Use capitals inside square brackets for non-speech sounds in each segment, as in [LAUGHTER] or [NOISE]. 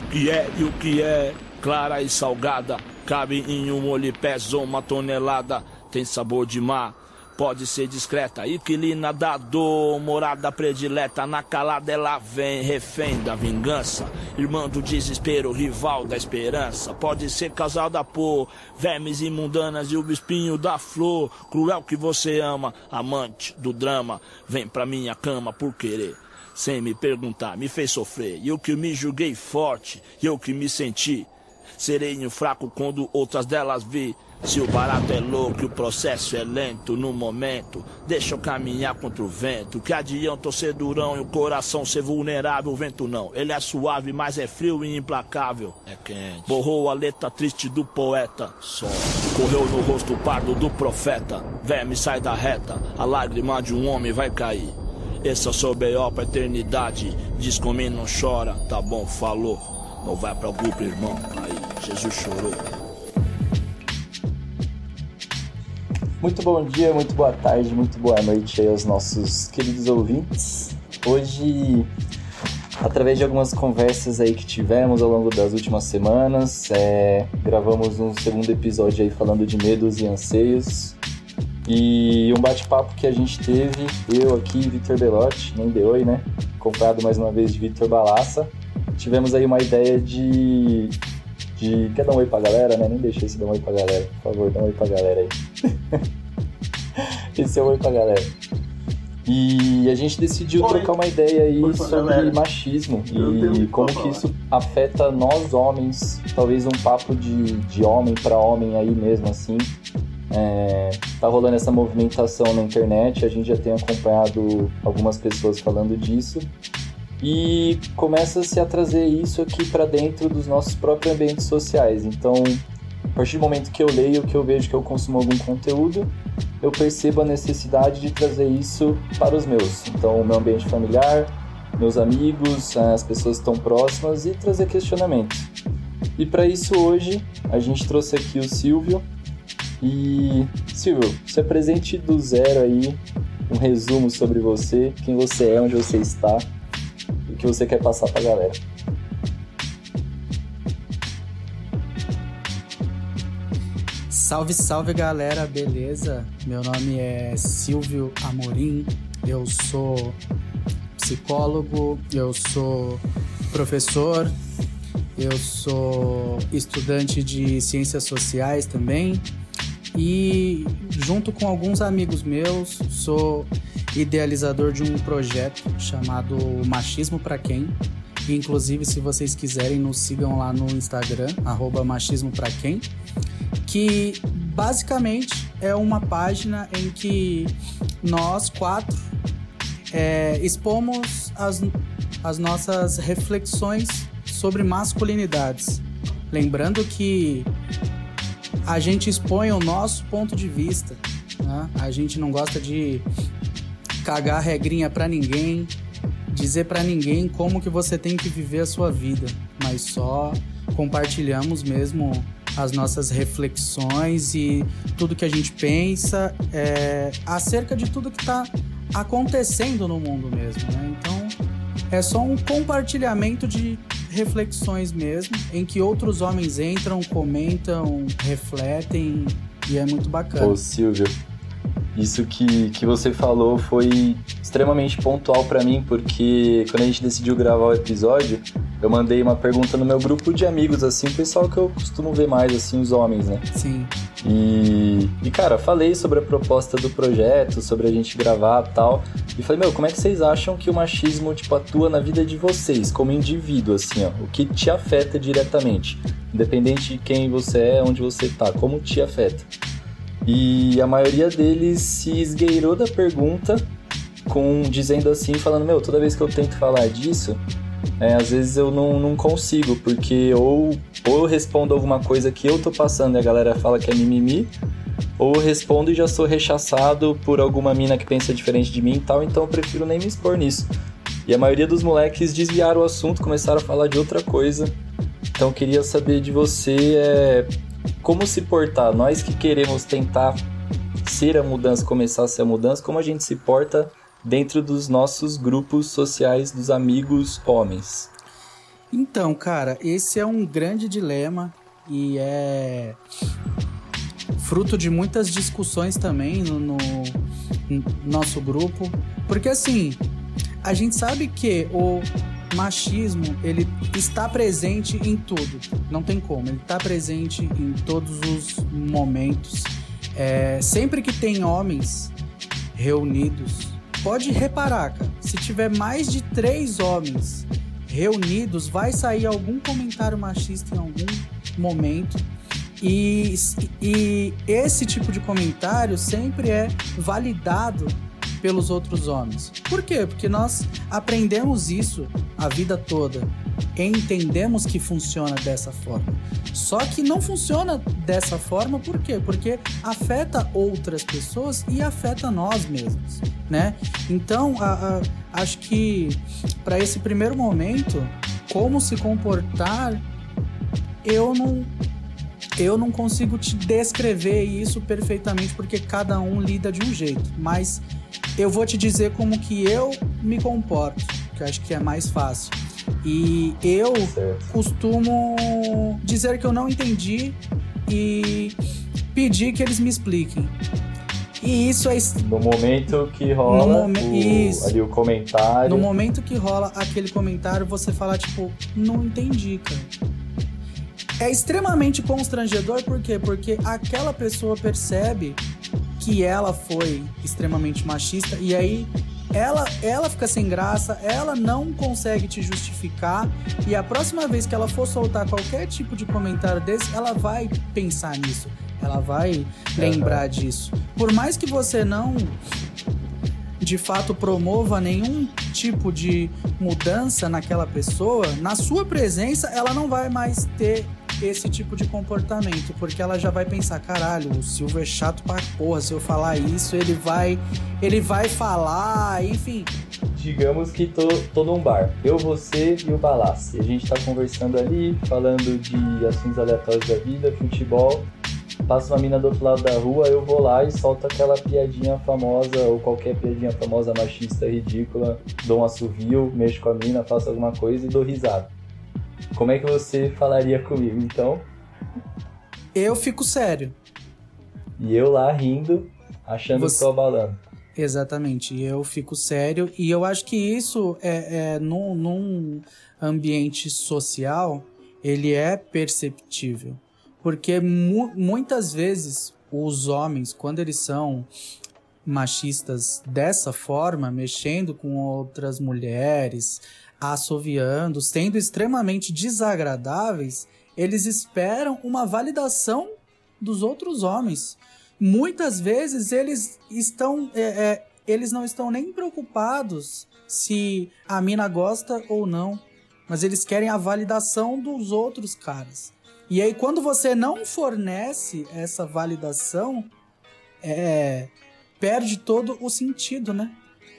o que é e o que é clara e salgada. Cabe em um olho pesa uma tonelada. Tem sabor de mar, pode ser discreta. Inquilina da dor, morada predileta. Na calada ela vem, refém da vingança. Irmã do desespero, rival da esperança. Pode ser causada por vermes imundanas e o espinho da flor. Cruel que você ama, amante do drama. Vem pra minha cama por querer sem me perguntar, me fez sofrer. E eu que me julguei forte, e eu que me senti sereno fraco quando outras delas vi. Se o barato é louco e o processo é lento no momento, deixa eu caminhar contra o vento. Que adianta eu ser durão e o coração ser vulnerável? O vento não, ele é suave, mas é frio e implacável. É quente. Borrou a letra triste do poeta. Só correu no rosto pardo do profeta. Verme sai da reta, a lágrima de um homem vai cair. Esse o seu B.O. pra eternidade. Diz comigo, não chora, tá bom, falou. Não vai para o grupo, irmão. Aí, Jesus chorou. Muito bom dia, muito boa tarde, muito boa noite aí aos nossos queridos ouvintes. Hoje, através de algumas conversas aí que tivemos ao longo das últimas semanas, é, gravamos um segundo episódio aí falando de medos e anseios. E um bate-papo que a gente teve, eu aqui, Vitor Belotti, nem de oi, né? Comprado mais uma vez de Vitor Balassa. Tivemos aí uma ideia de de. Quer dar um oi pra galera, né? Nem deixei esse dar um oi pra galera. Por favor, dá um oi pra galera aí. [LAUGHS] esse é o oi pra galera. E a gente decidiu oi. trocar uma ideia aí sobre galera. machismo e como que isso afeta nós homens. Talvez um papo de, de homem para homem aí mesmo, assim. É, tá rolando essa movimentação na internet, a gente já tem acompanhado algumas pessoas falando disso e começa-se a trazer isso aqui para dentro dos nossos próprios ambientes sociais. Então, a partir do momento que eu leio, que eu vejo que eu consumo algum conteúdo, eu percebo a necessidade de trazer isso para os meus. Então, o meu ambiente familiar, meus amigos, as pessoas que estão próximas e trazer questionamentos. E para isso hoje a gente trouxe aqui o Silvio. E Silvio, se apresente do zero aí, um resumo sobre você, quem você é, onde você está que você quer passar pra galera. Salve, salve galera, beleza? Meu nome é Silvio Amorim, eu sou psicólogo, eu sou professor, eu sou estudante de ciências sociais também e junto com alguns amigos meus sou idealizador de um projeto chamado Machismo para Quem. Inclusive, se vocês quiserem, nos sigam lá no Instagram, machismo para quem, que basicamente é uma página em que nós quatro é, expomos as, as nossas reflexões sobre masculinidades. Lembrando que a gente expõe o nosso ponto de vista. Né? A gente não gosta de cagar regrinha para ninguém, dizer para ninguém como que você tem que viver a sua vida, mas só compartilhamos mesmo as nossas reflexões e tudo que a gente pensa é, acerca de tudo que está acontecendo no mundo mesmo, né? Então é só um compartilhamento de reflexões mesmo, em que outros homens entram, comentam, refletem e é muito bacana. Ô Silvio, isso que, que você falou foi extremamente pontual para mim, porque quando a gente decidiu gravar o episódio, eu mandei uma pergunta no meu grupo de amigos, assim, o pessoal que eu costumo ver mais, assim, os homens, né? Sim. E, e cara, falei sobre a proposta do projeto, sobre a gente gravar tal. E falei, meu, como é que vocês acham que o machismo, tipo, atua na vida de vocês, como indivíduo, assim, ó? O que te afeta diretamente? Independente de quem você é, onde você tá, como te afeta? E a maioria deles se esgueirou da pergunta com dizendo assim, falando, meu, toda vez que eu tento falar disso, é, às vezes eu não, não consigo, porque ou, ou eu respondo alguma coisa que eu tô passando e a galera fala que é mimimi, ou eu respondo e já sou rechaçado por alguma mina que pensa diferente de mim e tal, então eu prefiro nem me expor nisso. E a maioria dos moleques desviaram o assunto, começaram a falar de outra coisa. Então eu queria saber de você é, como se portar. Nós que queremos tentar ser a mudança, começar a ser a mudança, como a gente se porta dentro dos nossos grupos sociais dos amigos homens. Então, cara, esse é um grande dilema e é fruto de muitas discussões também no, no, no nosso grupo. Porque assim, a gente sabe que o machismo ele está presente em tudo, não tem como, ele está presente em todos os momentos. É, sempre que tem homens reunidos, pode reparar, cara, se tiver mais de três homens reunidos, vai sair algum comentário machista em algum momento. E, e esse tipo de comentário sempre é validado pelos outros homens. Por quê? Porque nós aprendemos isso a vida toda. Entendemos que funciona dessa forma. Só que não funciona dessa forma por quê? Porque afeta outras pessoas e afeta nós mesmos, né? Então, a, a, acho que para esse primeiro momento, como se comportar, eu não eu não consigo te descrever isso perfeitamente porque cada um lida de um jeito, mas eu vou te dizer como que eu me comporto, que eu acho que é mais fácil. E eu costumo dizer que eu não entendi e pedir que eles me expliquem. E isso é. No momento que rola momen... o... ali o comentário. No momento que rola aquele comentário, você fala, tipo, não entendi, cara. É extremamente constrangedor, por quê? Porque aquela pessoa percebe que ela foi extremamente machista e aí ela, ela fica sem graça, ela não consegue te justificar e a próxima vez que ela for soltar qualquer tipo de comentário desse, ela vai pensar nisso, ela vai lembrar uhum. disso. Por mais que você não de fato promova nenhum tipo de mudança naquela pessoa, na sua presença ela não vai mais ter esse tipo de comportamento, porque ela já vai pensar, caralho, o Silvio é chato pra porra, se eu falar isso, ele vai ele vai falar, enfim. Digamos que tô, tô num bar, eu, você e o Balassi. A gente tá conversando ali, falando de assuntos aleatórios da vida, futebol. Passa uma mina do outro lado da rua, eu vou lá e solto aquela piadinha famosa, ou qualquer piadinha famosa machista ridícula, dou um assovio, mexo com a mina, faço alguma coisa e dou risada como é que você falaria comigo? Então. Eu fico sério. E eu lá rindo, achando você... que tô abalando. Exatamente, eu fico sério e eu acho que isso é, é num, num ambiente social ele é perceptível, porque mu muitas vezes os homens, quando eles são machistas dessa forma, mexendo com outras mulheres, assoviando, sendo extremamente desagradáveis, eles esperam uma validação dos outros homens. Muitas vezes eles estão, é, é, eles não estão nem preocupados se a mina gosta ou não, mas eles querem a validação dos outros caras. E aí quando você não fornece essa validação, é, perde todo o sentido, né?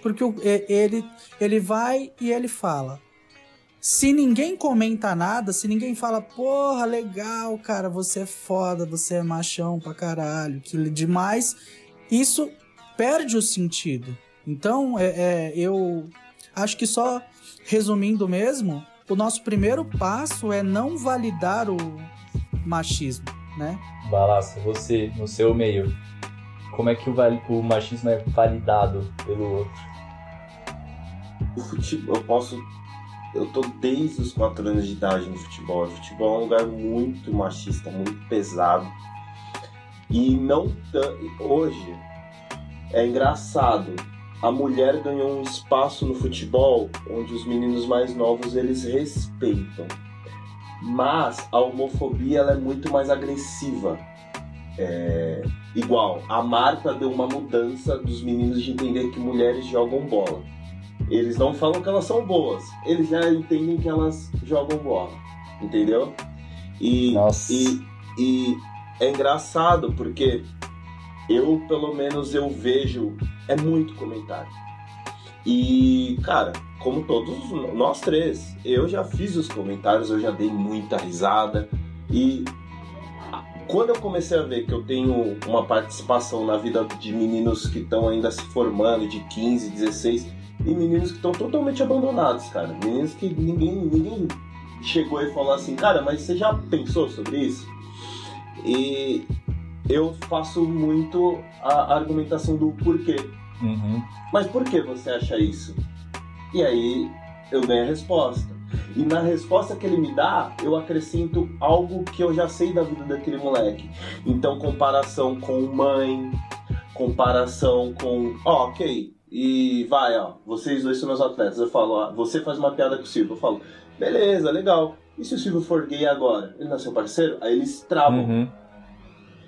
Porque ele, ele vai e ele fala. Se ninguém comenta nada, se ninguém fala, porra, legal, cara, você é foda, você é machão pra caralho, que demais, isso perde o sentido. Então, é, é, eu acho que só resumindo mesmo, o nosso primeiro passo é não validar o machismo, né? Balança, você, no seu meio, como é que o, o machismo é validado pelo outro? O futebol, eu posso. Eu tô desde os 4 anos de idade no futebol. O futebol é um lugar muito machista, muito pesado. E não hoje é engraçado. A mulher ganhou um espaço no futebol onde os meninos mais novos eles respeitam. Mas a homofobia ela é muito mais agressiva. É, igual, a Marta deu uma mudança dos meninos de entender que mulheres jogam bola. Eles não falam que elas são boas, eles já entendem que elas jogam bola, entendeu? E, Nossa. e, e é engraçado porque eu, pelo menos, eu vejo, é muito comentário. E, cara, como todos nós três, eu já fiz os comentários, eu já dei muita risada. E quando eu comecei a ver que eu tenho uma participação na vida de meninos que estão ainda se formando, de 15, 16, e meninos que estão totalmente abandonados, cara. Meninos que ninguém, ninguém chegou e falou assim, cara, mas você já pensou sobre isso? E eu faço muito a argumentação do porquê. Uhum. Mas por que você acha isso? E aí eu ganho a resposta. E na resposta que ele me dá, eu acrescento algo que eu já sei da vida daquele moleque. Então, comparação com mãe, comparação com. Oh, ok. E vai, ó, vocês dois são meus atletas. Eu falo, ó, você faz uma piada com o Silvio. Eu falo, beleza, legal. E se o Silvio for gay agora? Ele não é seu parceiro? Aí eles travam. Uhum.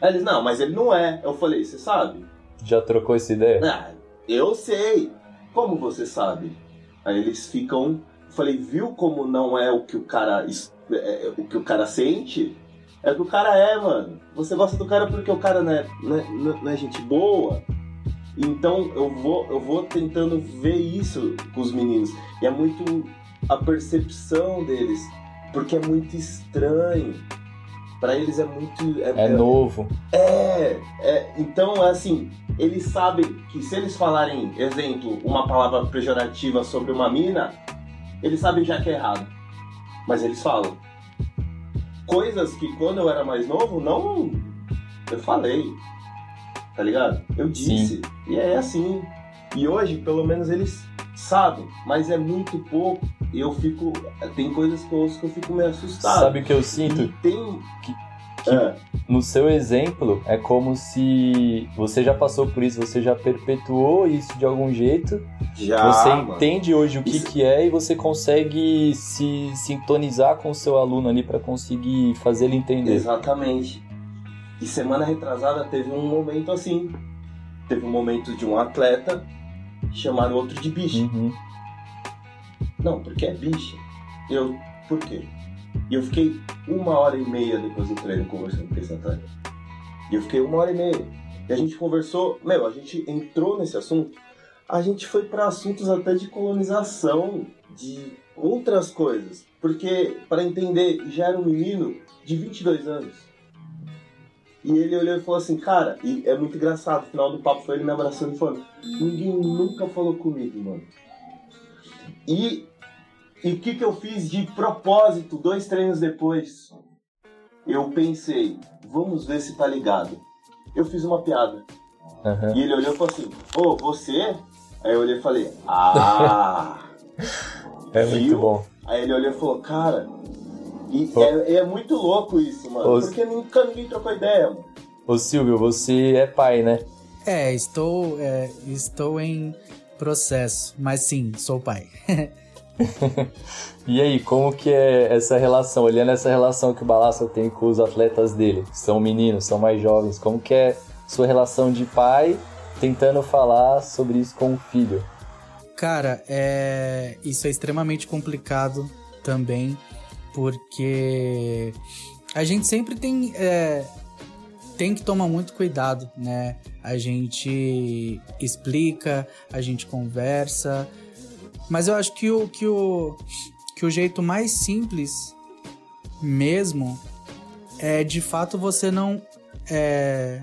Aí eles, não, mas ele não é. Eu falei, você sabe? Já trocou essa ideia? Ah, eu sei. Como você sabe? Aí eles ficam. Eu falei, viu como não é o que o cara. É, é, o que o cara sente? É o que o cara é, mano. Você gosta do cara porque o cara não é, não é, não é gente boa. Então eu vou, eu vou tentando ver isso com os meninos. E é muito a percepção deles. Porque é muito estranho. Para eles é muito. É, é novo. É, é. Então, é assim, eles sabem que se eles falarem, exemplo, uma palavra pejorativa sobre uma mina, eles sabem já que é errado. Mas eles falam. Coisas que quando eu era mais novo, não. Eu falei. Tá ligado? Eu disse. Sim. E é assim. E hoje, pelo menos, eles sabem. Mas é muito pouco. E eu fico. Tem coisas que eu ouço que eu fico meio assustado. Sabe o que eu sinto? E tem. Que que é. no seu exemplo é como se você já passou por isso, você já perpetuou isso de algum jeito. Já, você mano. entende hoje o que, isso... que é e você consegue se sintonizar com o seu aluno ali para conseguir fazer ele entender. Exatamente. E semana retrasada teve um momento assim. Teve um momento de um atleta chamar o outro de bicho. Uhum. Não, porque é bicho. Eu, por quê? E eu fiquei uma hora e meia depois do treino conversando com esse atleta. E eu fiquei uma hora e meia. E a gente conversou, meu, a gente entrou nesse assunto, a gente foi para assuntos até de colonização, de outras coisas. Porque, para entender, já era um menino de 22 anos. E ele olhou e falou assim, cara, e é muito engraçado, o final do papo foi ele me abraçando e falando, ninguém nunca falou comigo, mano. E e o que, que eu fiz de propósito dois treinos depois? Eu pensei, vamos ver se tá ligado. Eu fiz uma piada. Uhum. E ele olhou e falou assim, ô, oh, você? Aí eu olhei e falei, ah! [LAUGHS] é viu? muito bom. Aí ele olhou e falou, cara, e oh. é, é, muito louco isso, mano. Porque nunca ninguém trocou ideia, mano. Ô Silvio, você é pai, né? É, estou, é, estou em processo, mas sim, sou pai. [LAUGHS] e aí, como que é essa relação? Olhando essa relação que o Balaça tem com os atletas dele, que são meninos, são mais jovens, como que é sua relação de pai tentando falar sobre isso com o filho? Cara, é... isso é extremamente complicado também, porque a gente sempre tem, é... tem que tomar muito cuidado, né? A gente explica, a gente conversa, mas eu acho que o, que o, que o jeito mais simples mesmo é de fato você não é,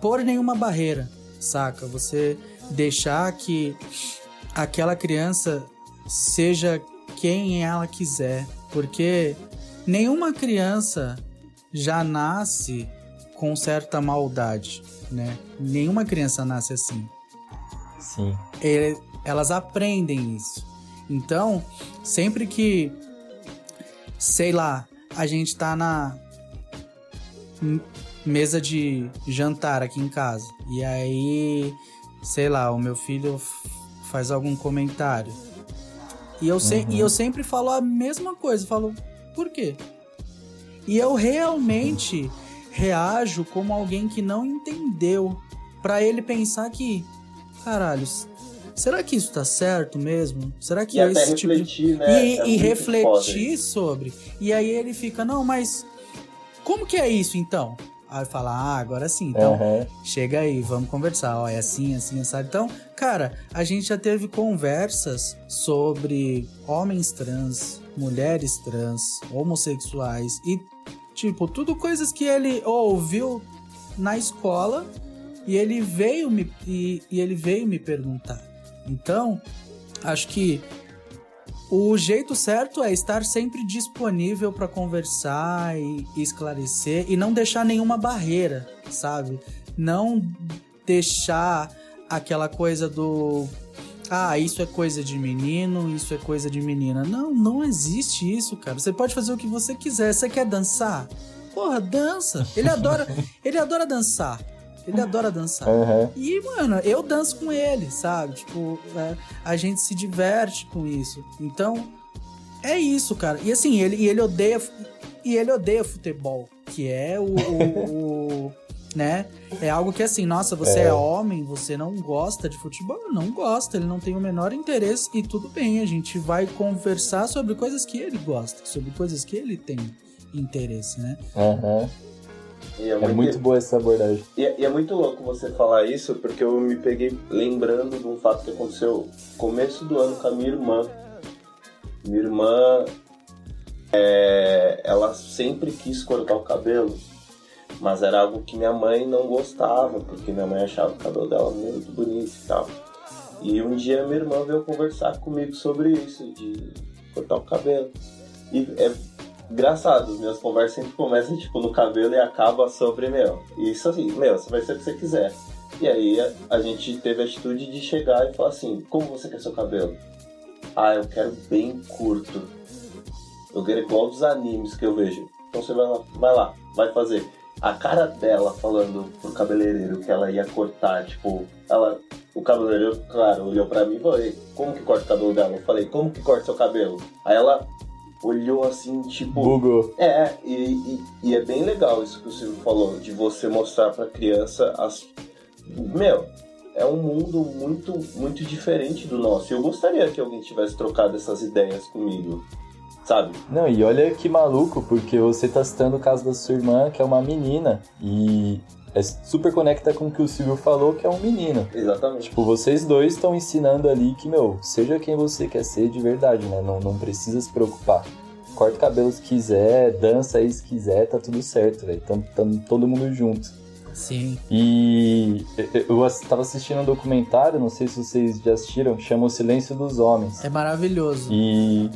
pôr nenhuma barreira, saca? Você deixar que aquela criança seja quem ela quiser, porque nenhuma criança já nasce com certa maldade, né? Nenhuma criança nasce assim. Sim. Ele, elas aprendem isso. Então, sempre que, sei lá, a gente tá na mesa de jantar aqui em casa e aí, sei lá, o meu filho faz algum comentário e eu, se, uhum. e eu sempre falo a mesma coisa, falo, por quê? E eu realmente reajo como alguém que não entendeu, para ele pensar que, caralho, será que isso tá certo mesmo? Será que e é esse tipo de... né? E, é e refletir sobre. E aí ele fica, não, mas como que é isso então? Aí fala, ah, agora sim. Então, uhum. chega aí, vamos conversar. Ó, é assim, assim, sabe? Então, cara, a gente já teve conversas sobre homens trans, mulheres trans, homossexuais e, tipo, tudo coisas que ele ouviu na escola e ele veio me, e, e ele veio me perguntar. Então, acho que o jeito certo é estar sempre disponível para conversar e, e esclarecer e não deixar nenhuma barreira, sabe? Não deixar aquela coisa do ah, isso é coisa de menino, isso é coisa de menina. Não, não existe isso, cara. Você pode fazer o que você quiser. Você quer dançar? Porra, dança. Ele adora, [LAUGHS] ele adora dançar. Ele adora dançar. Uhum. E, mano, eu danço com ele, sabe? Tipo, é, a gente se diverte com isso. Então, é isso, cara. E assim, ele, ele odeia. E ele odeia futebol, que é o, o, o né? É algo que assim, nossa, você é. é. homem, você não gosta de futebol? Não gosta, ele não tem o menor interesse e tudo bem, a gente vai conversar sobre coisas que ele gosta, sobre coisas que ele tem interesse, né? Uhum. É, é, muito, muito boa essa abordagem. E é, e é, muito louco você falar isso, porque eu me peguei lembrando de um fato que aconteceu começo do ano com a minha irmã. Minha irmã, é, ela sempre quis cortar o cabelo mas era algo que minha mãe não gostava, porque minha mãe achava o cabelo dela muito bonito e tal. E um dia minha irmã veio conversar comigo sobre isso, de cortar o cabelo. E é engraçado, minhas conversas sempre começam tipo no cabelo e acaba sobre, meu, isso assim, meu, você vai ser o que você quiser. E aí a, a gente teve a atitude de chegar e falar assim, como você quer seu cabelo? Ah, eu quero bem curto. Eu quero igual dos animes que eu vejo. Então você vai lá, vai lá, vai fazer a cara dela falando pro cabeleireiro que ela ia cortar, tipo, ela. O cabeleireiro, claro, olhou pra mim e falou, como que corta o cabelo dela? Eu falei, como que corta seu cabelo? Aí ela olhou assim, tipo. Bugou. É, e, e, e, é bem legal isso que o Silvio falou, de você mostrar pra criança as. Meu, é um mundo muito, muito diferente do nosso. Eu gostaria que alguém tivesse trocado essas ideias comigo sabe? Não, e olha que maluco, porque você tá citando o caso da sua irmã, que é uma menina, e é super conecta com o que o Silvio falou, que é um menino. Exatamente. Tipo, vocês dois estão ensinando ali que, meu, seja quem você quer ser de verdade, né? Não, não precisa se preocupar. Corta o cabelo se quiser, dança aí se quiser, tá tudo certo, velho. Tamo, tamo todo mundo junto. Sim. E eu estava assistindo um documentário, não sei se vocês já assistiram, chama O Silêncio dos Homens. É maravilhoso. E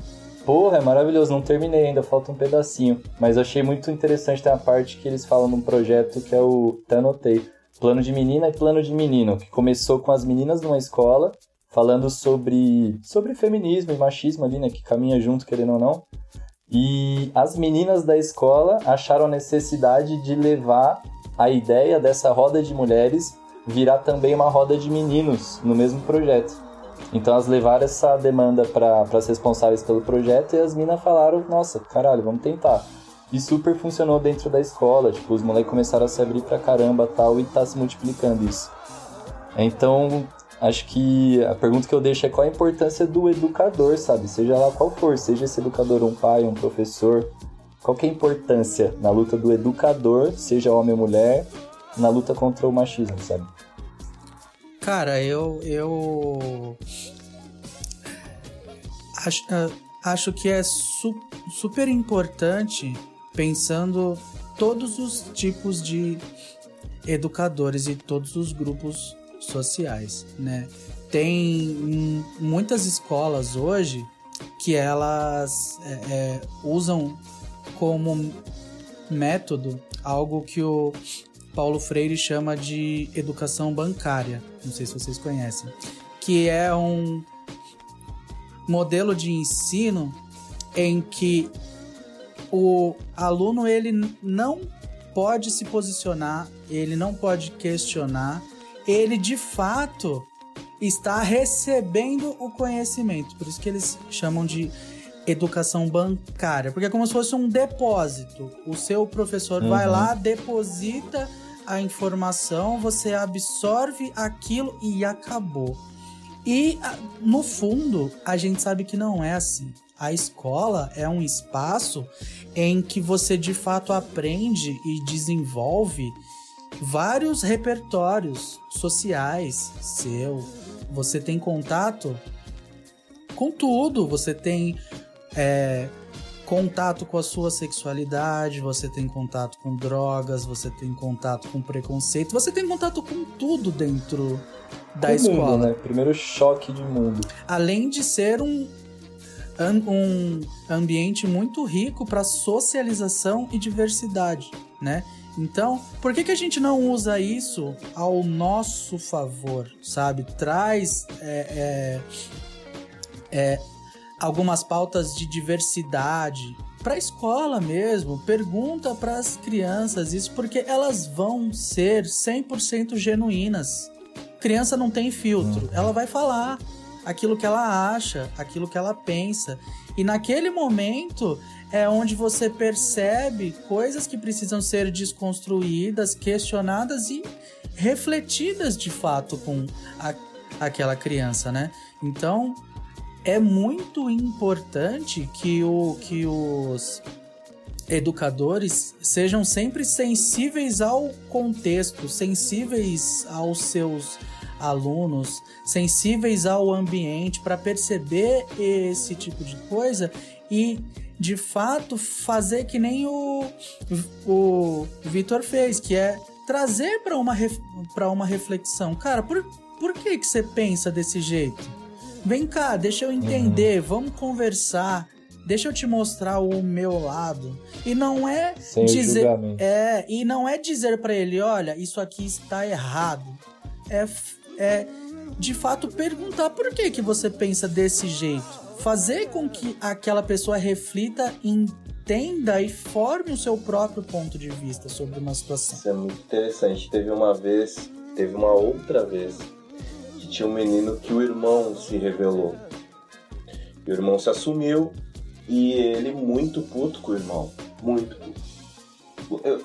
Porra, é maravilhoso, não terminei ainda, falta um pedacinho. Mas achei muito interessante ter a parte que eles falam num projeto que é o. Até anotei. Plano de menina e plano de menino, que começou com as meninas numa escola, falando sobre, sobre feminismo e machismo ali, né? Que caminha junto, querendo ou não. E as meninas da escola acharam a necessidade de levar a ideia dessa roda de mulheres virar também uma roda de meninos no mesmo projeto. Então elas levaram essa demanda para as responsáveis pelo projeto e as minas falaram: nossa, caralho, vamos tentar. E super funcionou dentro da escola, tipo, os moleques começaram a se abrir pra caramba tal, e tá se multiplicando isso. Então, acho que a pergunta que eu deixo é qual a importância do educador, sabe? Seja lá qual for, seja esse educador um pai, um professor, qual que é a importância na luta do educador, seja homem ou mulher, na luta contra o machismo, sabe? Cara, eu. eu... Acho, ah, acho que é su super importante pensando todos os tipos de educadores e todos os grupos sociais, né? Tem muitas escolas hoje que elas é, é, usam como método algo que o Paulo Freire chama de educação bancária. Não sei se vocês conhecem. Que é um modelo de ensino em que o aluno ele não pode se posicionar, ele não pode questionar, ele de fato está recebendo o conhecimento. Por isso que eles chamam de educação bancária, porque é como se fosse um depósito. O seu professor uhum. vai lá, deposita a informação, você absorve aquilo e acabou. E no fundo, a gente sabe que não é assim. A escola é um espaço em que você de fato aprende e desenvolve vários repertórios sociais seu. Você tem contato com tudo. Você tem é, contato com a sua sexualidade, você tem contato com drogas, você tem contato com preconceito, você tem contato com tudo dentro da o escola. Mundo, né? Primeiro choque de mundo. Além de ser um um ambiente muito rico para socialização e diversidade, né? Então, por que, que a gente não usa isso ao nosso favor, sabe? Traz é, é, é, algumas pautas de diversidade para a escola mesmo. Pergunta para as crianças isso, porque elas vão ser 100% genuínas. Criança não tem filtro, uhum. ela vai falar aquilo que ela acha, aquilo que ela pensa. E naquele momento é onde você percebe coisas que precisam ser desconstruídas, questionadas e refletidas de fato com a, aquela criança, né? Então é muito importante que, o, que os educadores sejam sempre sensíveis ao contexto, sensíveis aos seus alunos, sensíveis ao ambiente para perceber esse tipo de coisa e de fato fazer que nem o, o Vitor fez, que é trazer para uma, para uma reflexão. Cara, por, por que, que você pensa desse jeito? Vem cá, deixa eu entender, uhum. vamos conversar. Deixa eu te mostrar o meu lado. E não é Sem dizer é, e não é dizer para ele, olha, isso aqui está errado. É é de fato perguntar por que, que você pensa desse jeito. Fazer com que aquela pessoa reflita, entenda e forme o seu próprio ponto de vista sobre uma situação. Isso é muito interessante. Teve uma vez, teve uma outra vez, tinha um menino que o irmão se revelou. E o irmão se assumiu e ele muito puto com o irmão. Muito puto. Eu,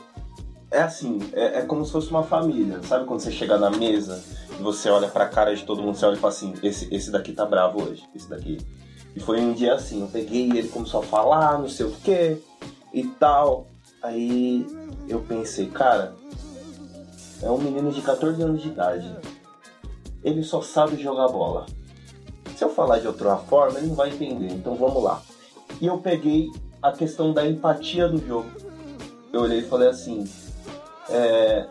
é assim, é, é como se fosse uma família. Sabe quando você chega na mesa você olha pra cara de todo mundo, você olha e fala assim, esse, esse daqui tá bravo hoje, esse daqui. E foi um dia assim, eu peguei ele começou a falar, não sei o que e tal. Aí eu pensei, cara, é um menino de 14 anos de idade. Ele só sabe jogar bola. Se eu falar de outra forma, ele não vai entender. Então vamos lá. E eu peguei a questão da empatia do jogo. Eu olhei e falei assim: é,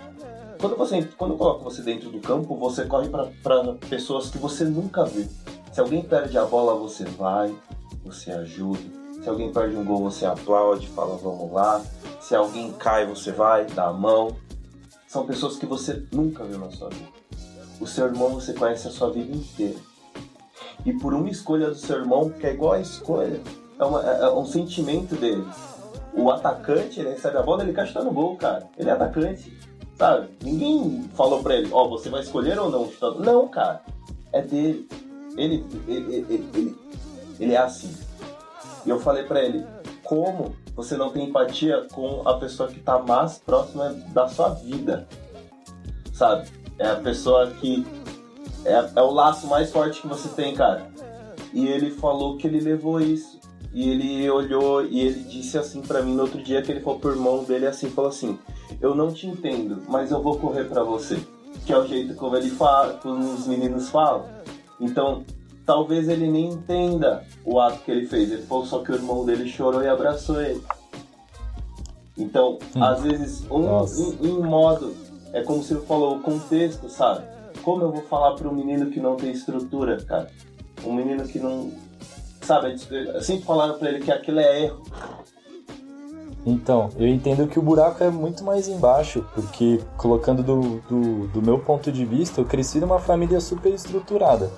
quando você quando eu coloco você dentro do campo, você corre para pessoas que você nunca viu. Se alguém perde a bola, você vai, você ajuda. Se alguém perde um gol, você aplaude, fala vamos lá. Se alguém cai, você vai, dá a mão. São pessoas que você nunca viu na sua vida. O seu irmão você conhece a sua vida inteira. E por uma escolha do seu irmão, que é igual a escolha, é, uma, é, é um sentimento dele. O atacante, ele recebe a bola, ele cai no gol, cara. Ele é atacante. Sabe? Ninguém falou pra ele, ó, oh, você vai escolher ou não Não, cara. É dele. Ele, ele, ele, ele, ele é assim. E eu falei pra ele, como você não tem empatia com a pessoa que tá mais próxima da sua vida? Sabe? É a pessoa que. É, é o laço mais forte que você tem, cara. E ele falou que ele levou isso. E ele olhou e ele disse assim para mim no outro dia que ele falou pro irmão dele assim, falou assim: eu não te entendo, mas eu vou correr para você. Que é o jeito como ele fala, como os meninos falam. Então, talvez ele nem entenda o ato que ele fez. Ele falou só que o irmão dele chorou e abraçou ele. Então, hum. às vezes, um, em, modo, é como ele falou, o contexto, sabe? Como eu vou falar para um menino que não tem estrutura, cara? Um menino que não. Sabe, sempre falaram para ele que aquilo é erro. Então, eu entendo que o buraco é muito mais embaixo, porque colocando do, do, do, meu ponto de vista, eu cresci numa família super estruturada.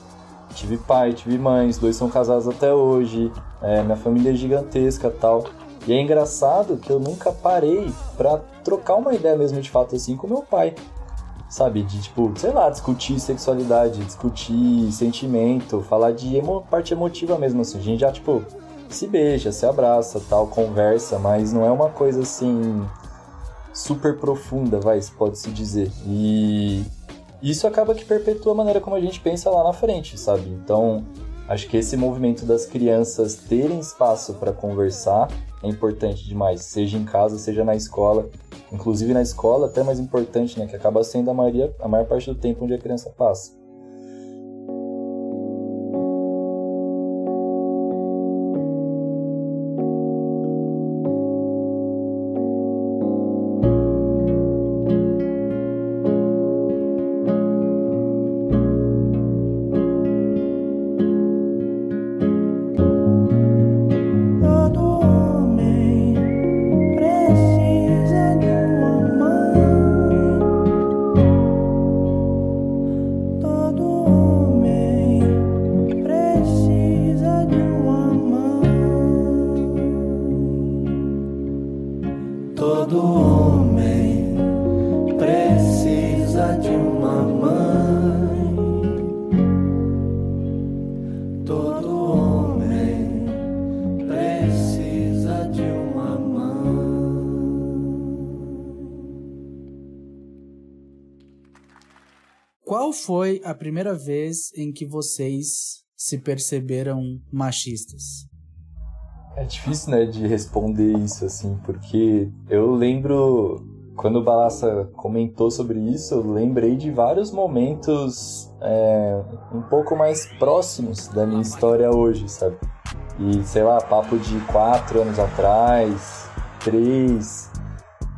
Tive pai, tive mães, dois são casados até hoje, é, minha família é gigantesca tal. E é engraçado que eu nunca parei pra trocar uma ideia mesmo de fato assim com meu pai. Sabe, de tipo, sei lá, discutir sexualidade, discutir sentimento, falar de emo parte emotiva mesmo assim. A gente já, tipo, se beija, se abraça, tal, conversa, mas não é uma coisa assim super profunda, vai, pode se dizer. E isso acaba que perpetua a maneira como a gente pensa lá na frente, sabe? Então, acho que esse movimento das crianças terem espaço para conversar é importante demais, seja em casa, seja na escola. Inclusive na escola, até mais importante, né? Que acaba sendo a, maioria, a maior parte do tempo onde a criança passa. A primeira vez em que vocês se perceberam machistas? É difícil, né, de responder isso, assim, porque eu lembro, quando o Balassa comentou sobre isso, eu lembrei de vários momentos é, um pouco mais próximos da minha história hoje, sabe? E, sei lá, papo de quatro anos atrás, três,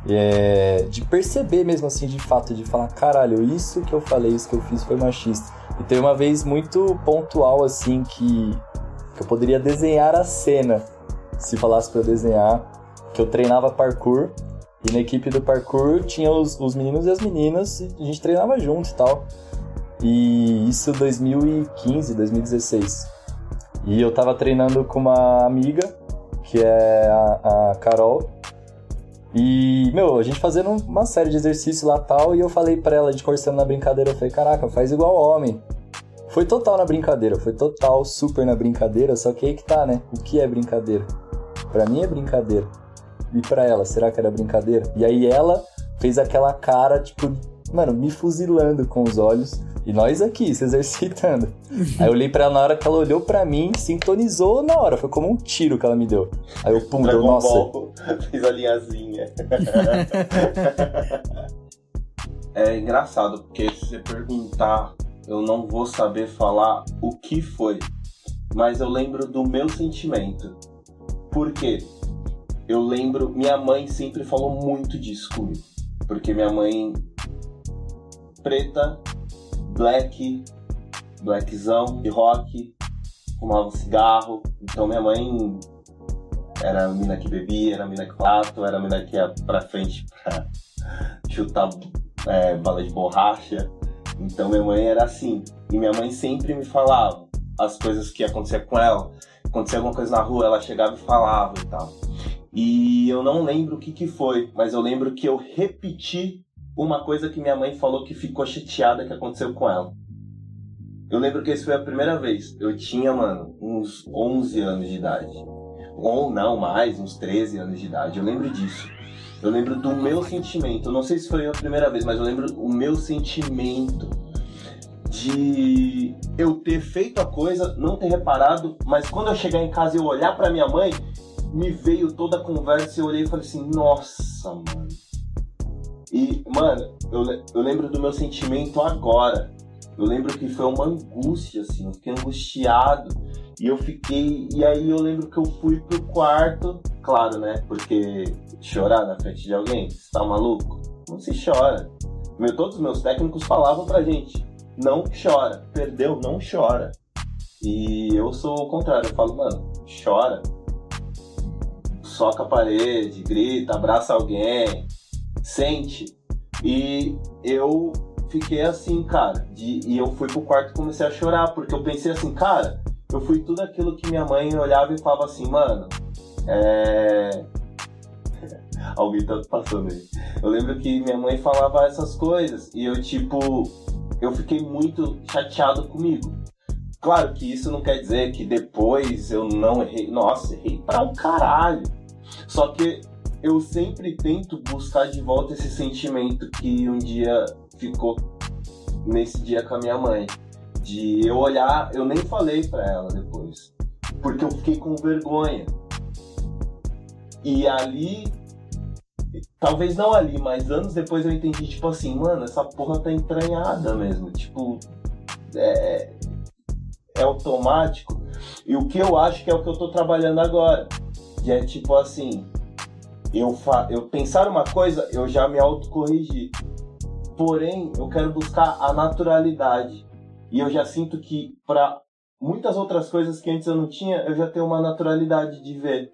é, de perceber mesmo assim, de fato, de falar, caralho, isso que eu falei, isso que eu fiz foi machista. E tem uma vez muito pontual, assim, que, que eu poderia desenhar a cena se falasse para desenhar, que eu treinava parkour e na equipe do parkour tinha os, os meninos e as meninas e a gente treinava junto e tal. E isso 2015, 2016. E eu tava treinando com uma amiga, que é a, a Carol. E, meu, a gente fazendo uma série de exercícios lá tal, e eu falei pra ela, de cortando na brincadeira, eu falei, caraca, faz igual homem. Foi total na brincadeira, foi total, super na brincadeira, só que aí que tá, né? O que é brincadeira? Para mim é brincadeira. E para ela, será que era brincadeira? E aí ela fez aquela cara, tipo, mano, me fuzilando com os olhos. E nós aqui, se exercitando. aí eu olhei pra ela na hora que ela olhou pra mim, sintonizou na hora. Foi como um tiro que ela me deu. Aí eu, pum, deu, nossa. Ball, [LAUGHS] fez a linhazinha. [LAUGHS] é engraçado, porque se você perguntar, eu não vou saber falar o que foi. Mas eu lembro do meu sentimento. Por quê? Eu lembro, minha mãe sempre falou muito disso comigo. Porque minha mãe preta, black, blackzão, de rock, fumava cigarro. Então minha mãe era a mina que bebia, era a mina que fato, era a mina que ia pra frente [LAUGHS] pra chutar é, bala de borracha. Então minha mãe era assim. E minha mãe sempre me falava as coisas que aconteciam com ela acontecia alguma coisa na rua, ela chegava e falava e tal. E eu não lembro o que, que foi, mas eu lembro que eu repeti uma coisa que minha mãe falou que ficou chateada que aconteceu com ela. Eu lembro que isso foi a primeira vez. Eu tinha, mano, uns 11 anos de idade. Ou não, mais, uns 13 anos de idade. Eu lembro disso. Eu lembro do meu sentimento. Eu não sei se foi a primeira vez, mas eu lembro o meu sentimento de eu ter feito a coisa, não ter reparado, mas quando eu chegar em casa e eu olhar para minha mãe, me veio toda a conversa e eu olhei e falei assim: nossa, mano. E, mano, eu, eu lembro do meu sentimento agora. Eu lembro que foi uma angústia, assim, eu fiquei angustiado. E eu fiquei. E aí eu lembro que eu fui pro quarto, claro, né? Porque chorar na frente de alguém, você tá maluco? Não se chora. Meu, todos os meus técnicos falavam pra gente: não chora. Perdeu, não chora. E eu sou o contrário, eu falo, mano, chora. Soca a parede, grita, abraça alguém, sente. E eu fiquei assim, cara. De, e eu fui pro quarto e comecei a chorar, porque eu pensei assim, cara, eu fui tudo aquilo que minha mãe olhava e falava assim, mano, é. [LAUGHS] Alguém tá passando aí. Eu lembro que minha mãe falava essas coisas e eu, tipo, eu fiquei muito chateado comigo. Claro que isso não quer dizer que depois eu não errei. Nossa, errei pra um caralho. Só que eu sempre tento buscar de volta esse sentimento que um dia ficou nesse dia com a minha mãe. De eu olhar, eu nem falei pra ela depois. Porque eu fiquei com vergonha. E ali Talvez não ali, mas anos depois eu entendi, tipo assim, mano, essa porra tá entranhada mesmo. Tipo, é, é automático. E o que eu acho que é o que eu tô trabalhando agora. Que é tipo assim, eu, fa eu pensar uma coisa, eu já me autocorrigi. Porém, eu quero buscar a naturalidade. E eu já sinto que para muitas outras coisas que antes eu não tinha, eu já tenho uma naturalidade de ver.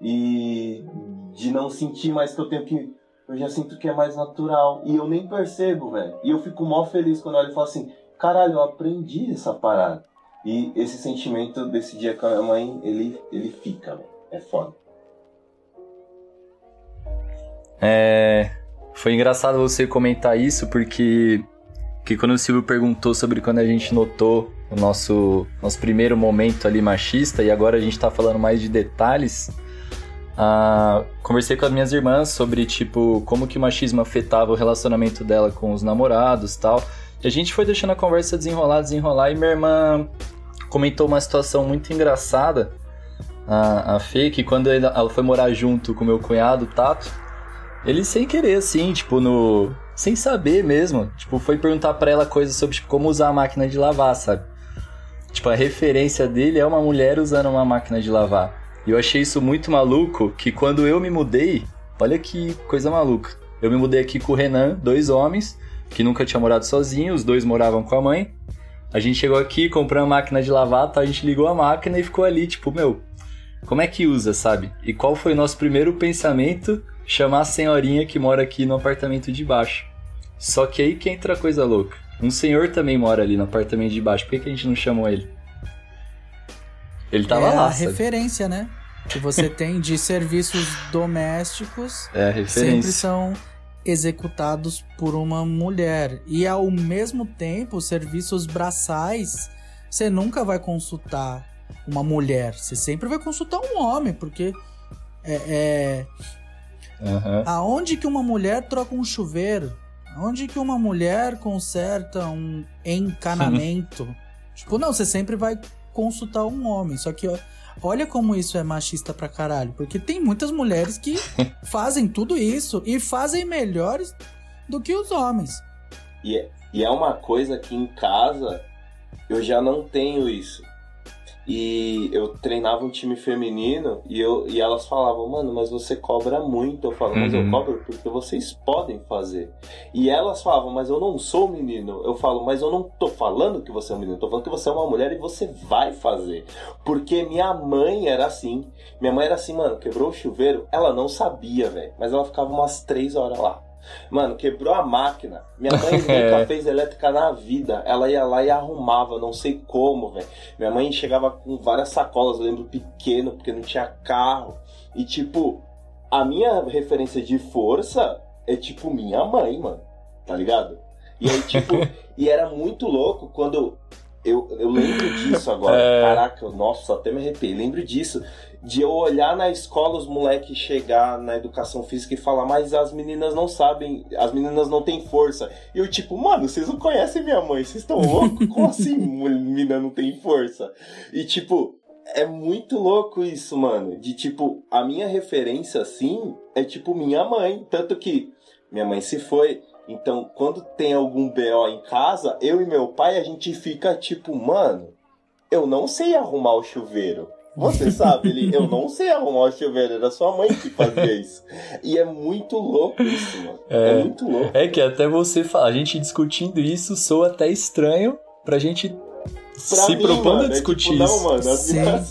E de não sentir mais que eu tenho que. Eu já sinto que é mais natural. E eu nem percebo, velho. E eu fico mó feliz quando ele fala assim: caralho, eu aprendi essa parada. E esse sentimento desse dia com a minha mãe, ele, ele fica, velho. É foda. É. Foi engraçado você comentar isso, porque. Que quando o Silvio perguntou sobre quando a gente notou o nosso, nosso primeiro momento ali machista, e agora a gente tá falando mais de detalhes ah, conversei com as minhas irmãs sobre, tipo, como que o machismo afetava o relacionamento dela com os namorados tal. E a gente foi deixando a conversa desenrolar, desenrolar, e minha irmã comentou uma situação muito engraçada, a, a Fê, que quando ela foi morar junto com meu cunhado, Tato, ele sem querer, assim, tipo, no. Sem saber mesmo. Tipo, foi perguntar para ela coisas sobre tipo, como usar a máquina de lavar, sabe? Tipo, a referência dele é uma mulher usando uma máquina de lavar. E eu achei isso muito maluco que quando eu me mudei, olha que coisa maluca. Eu me mudei aqui com o Renan, dois homens, que nunca tinha morado sozinho, os dois moravam com a mãe. A gente chegou aqui, comprou uma máquina de lavar, tá? a gente ligou a máquina e ficou ali, tipo, meu, como é que usa, sabe? E qual foi o nosso primeiro pensamento? Chamar a senhorinha que mora aqui no apartamento de baixo. Só que aí que entra a coisa louca. Um senhor também mora ali no apartamento de baixo. Por que, que a gente não chamou ele? Ele tava é lá. a sabe? referência, né? Que você [LAUGHS] tem de serviços domésticos. É a referência. Sempre são executados por uma mulher. E ao mesmo tempo, serviços braçais, você nunca vai consultar uma mulher. Você sempre vai consultar um homem, porque é, é... Uhum. aonde que uma mulher troca um chuveiro? Aonde que uma mulher conserta um encanamento? tipo, não, você sempre vai consultar um homem. Só que ó, olha como isso é machista pra caralho. Porque tem muitas mulheres que [LAUGHS] fazem tudo isso e fazem melhores do que os homens. E é, e é uma coisa que em casa eu já não tenho isso. E eu treinava um time feminino e, eu, e elas falavam, mano, mas você cobra muito. Eu falo, mas uhum. eu cobro porque vocês podem fazer. E elas falavam, mas eu não sou menino. Eu falo, mas eu não tô falando que você é um menino, tô falando que você é uma mulher e você vai fazer. Porque minha mãe era assim. Minha mãe era assim, mano, quebrou o chuveiro, ela não sabia, velho. Mas ela ficava umas três horas lá. Mano, quebrou a máquina. Minha mãe [LAUGHS] nunca é. fez elétrica na vida. Ela ia lá e arrumava, não sei como, velho. Minha mãe chegava com várias sacolas, eu lembro pequeno, porque não tinha carro. E tipo, a minha referência de força é tipo minha mãe, mano. Tá ligado? E aí, tipo, [LAUGHS] e era muito louco quando eu, eu lembro disso agora. É... Caraca, nossa, até me arrepiei. Lembro disso. De eu olhar na escola os moleques chegar na educação física e falar, mas as meninas não sabem, as meninas não têm força. E eu, tipo, mano, vocês não conhecem minha mãe, vocês estão loucos? Como assim menina não tem força? E tipo, é muito louco isso, mano. De tipo, a minha referência assim é tipo minha mãe. Tanto que minha mãe se foi. Então, quando tem algum BO em casa, eu e meu pai, a gente fica tipo, mano, eu não sei arrumar o chuveiro. Você sabe, ele, eu não sei arrumar o chuveiro, era sua mãe que fazia isso. E é muito louco isso, mano. É, é muito louco. É que até você fala, a gente discutindo isso soa até estranho pra gente pra se mim, propondo mano, a discutir é tipo, [LAUGHS] isso. Não, mano, as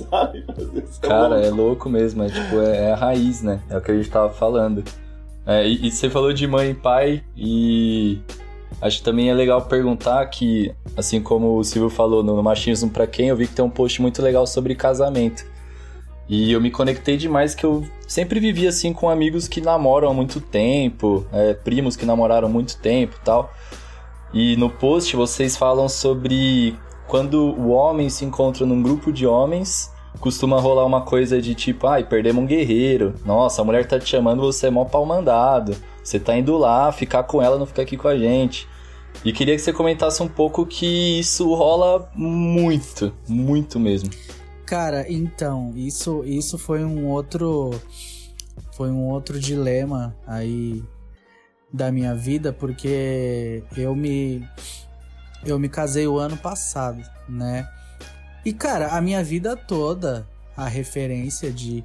sabem fazer isso. Cara, é louco mesmo, é tipo, é, é, a raiz, né? É o que a gente tava falando. É, e, e, você falou de mãe e pai, e acho que também é legal perguntar que, assim como o Silvio falou no, Machismo para Quem, eu vi que tem um post muito legal sobre casamento. E eu me conectei demais que eu sempre vivi assim com amigos que namoram há muito tempo, é, primos que namoraram há muito tempo tal. E no post vocês falam sobre quando o homem se encontra num grupo de homens costuma rolar uma coisa de tipo, ai, perdemos um guerreiro. Nossa, a mulher tá te chamando, você é mó pau mandado. Você tá indo lá, ficar com ela, não ficar aqui com a gente. E queria que você comentasse um pouco que isso rola muito, muito mesmo. Cara, então, isso isso foi um outro foi um outro dilema aí da minha vida, porque eu me eu me casei o ano passado, né? E, cara, a minha vida toda, a referência de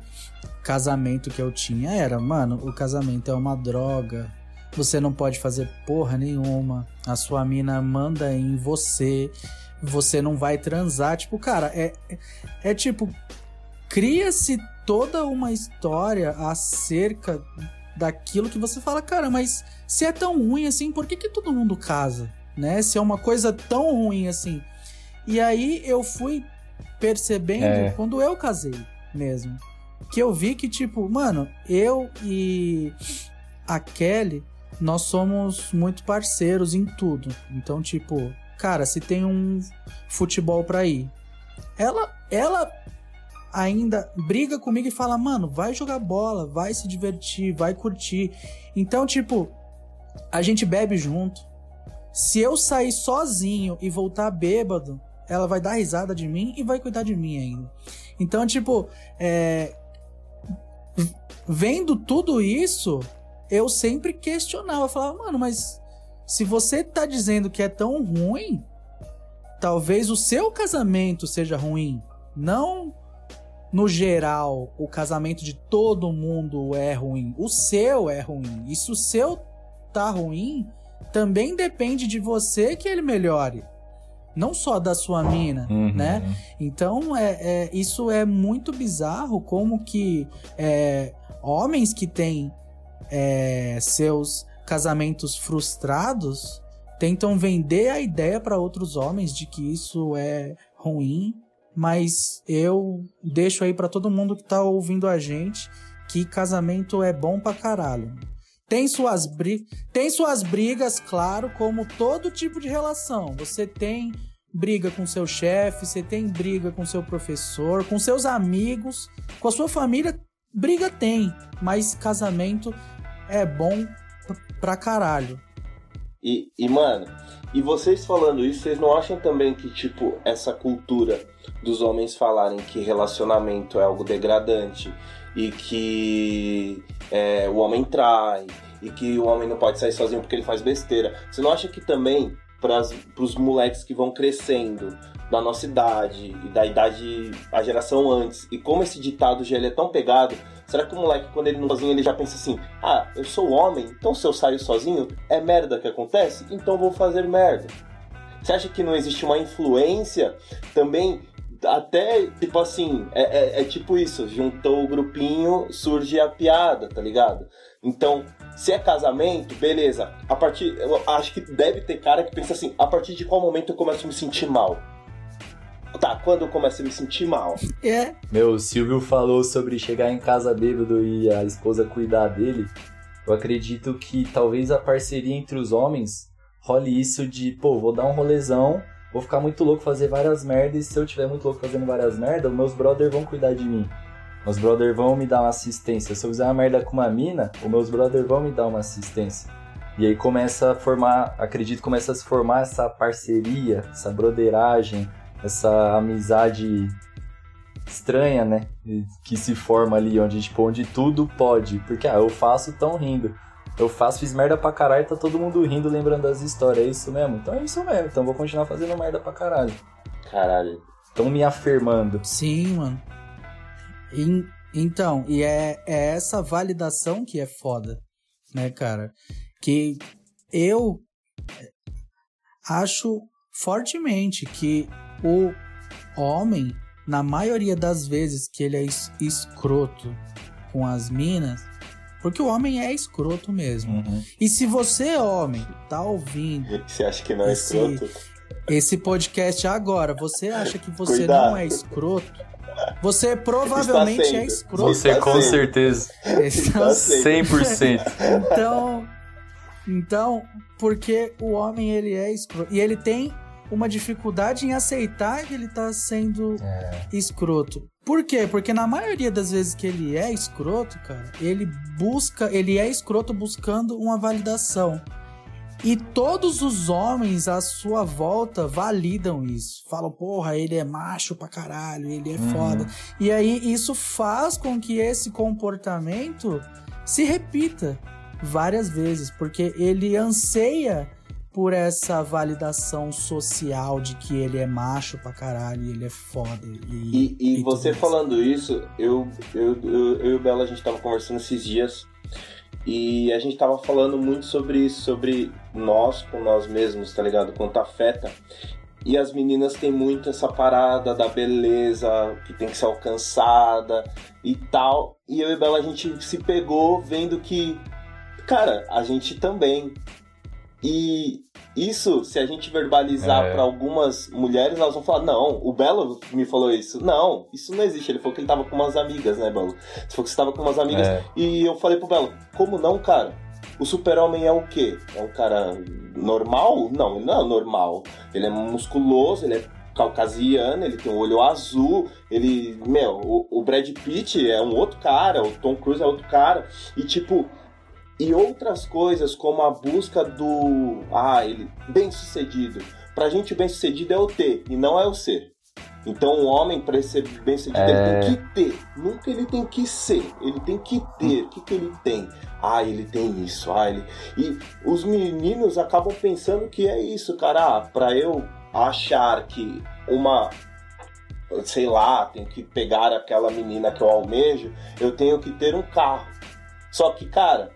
casamento que eu tinha era, mano, o casamento é uma droga. Você não pode fazer porra nenhuma. A sua mina manda em você. Você não vai transar. Tipo, cara, é, é, tipo. Cria-se toda uma história acerca daquilo que você fala, cara, mas se é tão ruim assim, por que, que todo mundo casa? Né? Se é uma coisa tão ruim assim. E aí eu fui percebendo é. quando eu casei mesmo. Que eu vi que, tipo, mano, eu e a Kelly, nós somos muito parceiros em tudo. Então, tipo, cara, se tem um futebol pra ir, ela, ela ainda briga comigo e fala, mano, vai jogar bola, vai se divertir, vai curtir. Então, tipo, a gente bebe junto. Se eu sair sozinho e voltar bêbado, ela vai dar risada de mim e vai cuidar de mim ainda. Então, tipo, é... vendo tudo isso, eu sempre questionava, falava, mano, mas se você tá dizendo que é tão ruim, talvez o seu casamento seja ruim. Não no geral, o casamento de todo mundo é ruim. O seu é ruim. E se o seu tá ruim, também depende de você que ele melhore. Não só da sua mina, uhum. né? Então, é, é, isso é muito bizarro como que é, homens que têm é, seus casamentos frustrados tentam vender a ideia para outros homens de que isso é ruim, mas eu deixo aí para todo mundo que tá ouvindo a gente que casamento é bom pra caralho. Tem suas, bri tem suas brigas, claro, como todo tipo de relação. Você tem briga com seu chefe, você tem briga com seu professor, com seus amigos, com a sua família, briga tem, mas casamento é bom pra caralho. E, e, mano, e vocês falando isso, vocês não acham também que, tipo, essa cultura dos homens falarem que relacionamento é algo degradante e que é, o homem trai e que o homem não pode sair sozinho porque ele faz besteira. Você não acha que também para os moleques que vão crescendo da nossa idade e da idade a geração antes e como esse ditado já é tão pegado Será que o moleque, quando ele não sozinho, ele já pensa assim: ah, eu sou homem, então se eu saio sozinho, é merda que acontece? Então vou fazer merda. Você acha que não existe uma influência também? Até, tipo assim, é, é, é tipo isso: juntou o grupinho, surge a piada, tá ligado? Então, se é casamento, beleza. A partir. Eu acho que deve ter cara que pensa assim: a partir de qual momento eu começo a me sentir mal? Tá, quando eu começo a me sentir mal. É. Meu, o Silvio falou sobre chegar em casa bêbado e a esposa cuidar dele. Eu acredito que talvez a parceria entre os homens role isso de, pô, vou dar um rolezão, vou ficar muito louco, fazer várias merdas, e se eu tiver muito louco fazendo várias merdas, meus brothers vão cuidar de mim. Meus brothers vão me dar uma assistência. Se eu fizer uma merda com uma mina, os meus brothers vão me dar uma assistência. E aí começa a formar, acredito, começa a se formar essa parceria, essa broderagem, essa amizade estranha, né? Que se forma ali, onde, tipo, onde tudo pode. Porque, ah, eu faço, tão rindo. Eu faço, fiz merda pra caralho, tá todo mundo rindo, lembrando das histórias. É isso mesmo? Então é isso mesmo. Então vou continuar fazendo merda pra caralho. Caralho. Estão me afirmando. Sim, mano. E, então, e é, é essa validação que é foda, né, cara? Que eu acho fortemente que o homem, na maioria das vezes que ele é es escroto com as minas, porque o homem é escroto mesmo. Uhum. E se você, homem, tá ouvindo. Você acha que não é esse, escroto? Esse podcast agora, você acha que você Cuidado. não é escroto? Você provavelmente é escroto. Você com certeza. Então, 100%. Então, então, porque o homem ele é escroto. E ele tem uma dificuldade em aceitar que ele tá sendo é. escroto. Por quê? Porque na maioria das vezes que ele é escroto, cara, ele busca, ele é escroto buscando uma validação. E todos os homens à sua volta validam isso. Falam, porra, ele é macho pra caralho, ele é uhum. foda. E aí isso faz com que esse comportamento se repita várias vezes, porque ele anseia por essa validação social de que ele é macho pra caralho e ele é foda. E, e, e você falando isso, eu, eu, eu, eu e o Bela, a gente tava conversando esses dias e a gente tava falando muito sobre isso, sobre nós com nós mesmos, tá ligado? Quanto afeta. E as meninas têm muito essa parada da beleza que tem que ser alcançada e tal. E eu e Bela, a gente se pegou vendo que, cara, a gente também e isso, se a gente verbalizar é. para algumas mulheres, elas vão falar: não, o Belo me falou isso. Não, isso não existe. Ele falou que ele tava com umas amigas, né, Belo? Você falou que você tava com umas amigas. É. E eu falei pro Belo: como não, cara? O super-homem é o quê? É um cara normal? Não, ele não é normal. Ele é musculoso, ele é caucasiano, ele tem um olho azul, ele, meu, o, o Brad Pitt é um outro cara, o Tom Cruise é outro cara, e tipo, e outras coisas como a busca do, ah, ele bem sucedido. Pra gente bem sucedido é o ter e não é o ser. Então, o homem, para ser bem sucedido, é... ele tem que ter. Nunca ele tem que ser. Ele tem que ter. O que, que ele tem? Ah, ele tem isso. Ah, ele... E os meninos acabam pensando que é isso, cara. Ah, pra eu achar que uma. Sei lá, tenho que pegar aquela menina que eu almejo, eu tenho que ter um carro. Só que, cara,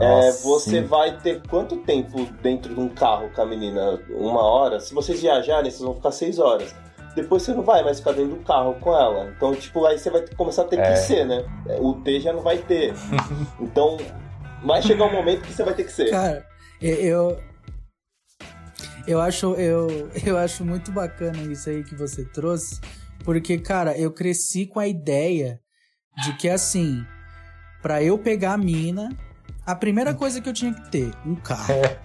é, você sim. vai ter quanto tempo dentro de um carro com a menina? Uma hora? Se vocês viajarem, vocês vão ficar seis horas depois você não vai mais ficar dentro do carro com ela. Então, tipo, aí você vai começar a ter é. que ser, né? O T já não vai ter. [LAUGHS] então, vai chegar um momento que você vai ter que ser. Cara, eu. Eu acho, eu, eu acho muito bacana isso aí que você trouxe, porque, cara, eu cresci com a ideia de que, assim, para eu pegar a mina, a primeira coisa que eu tinha que ter, um carro. É.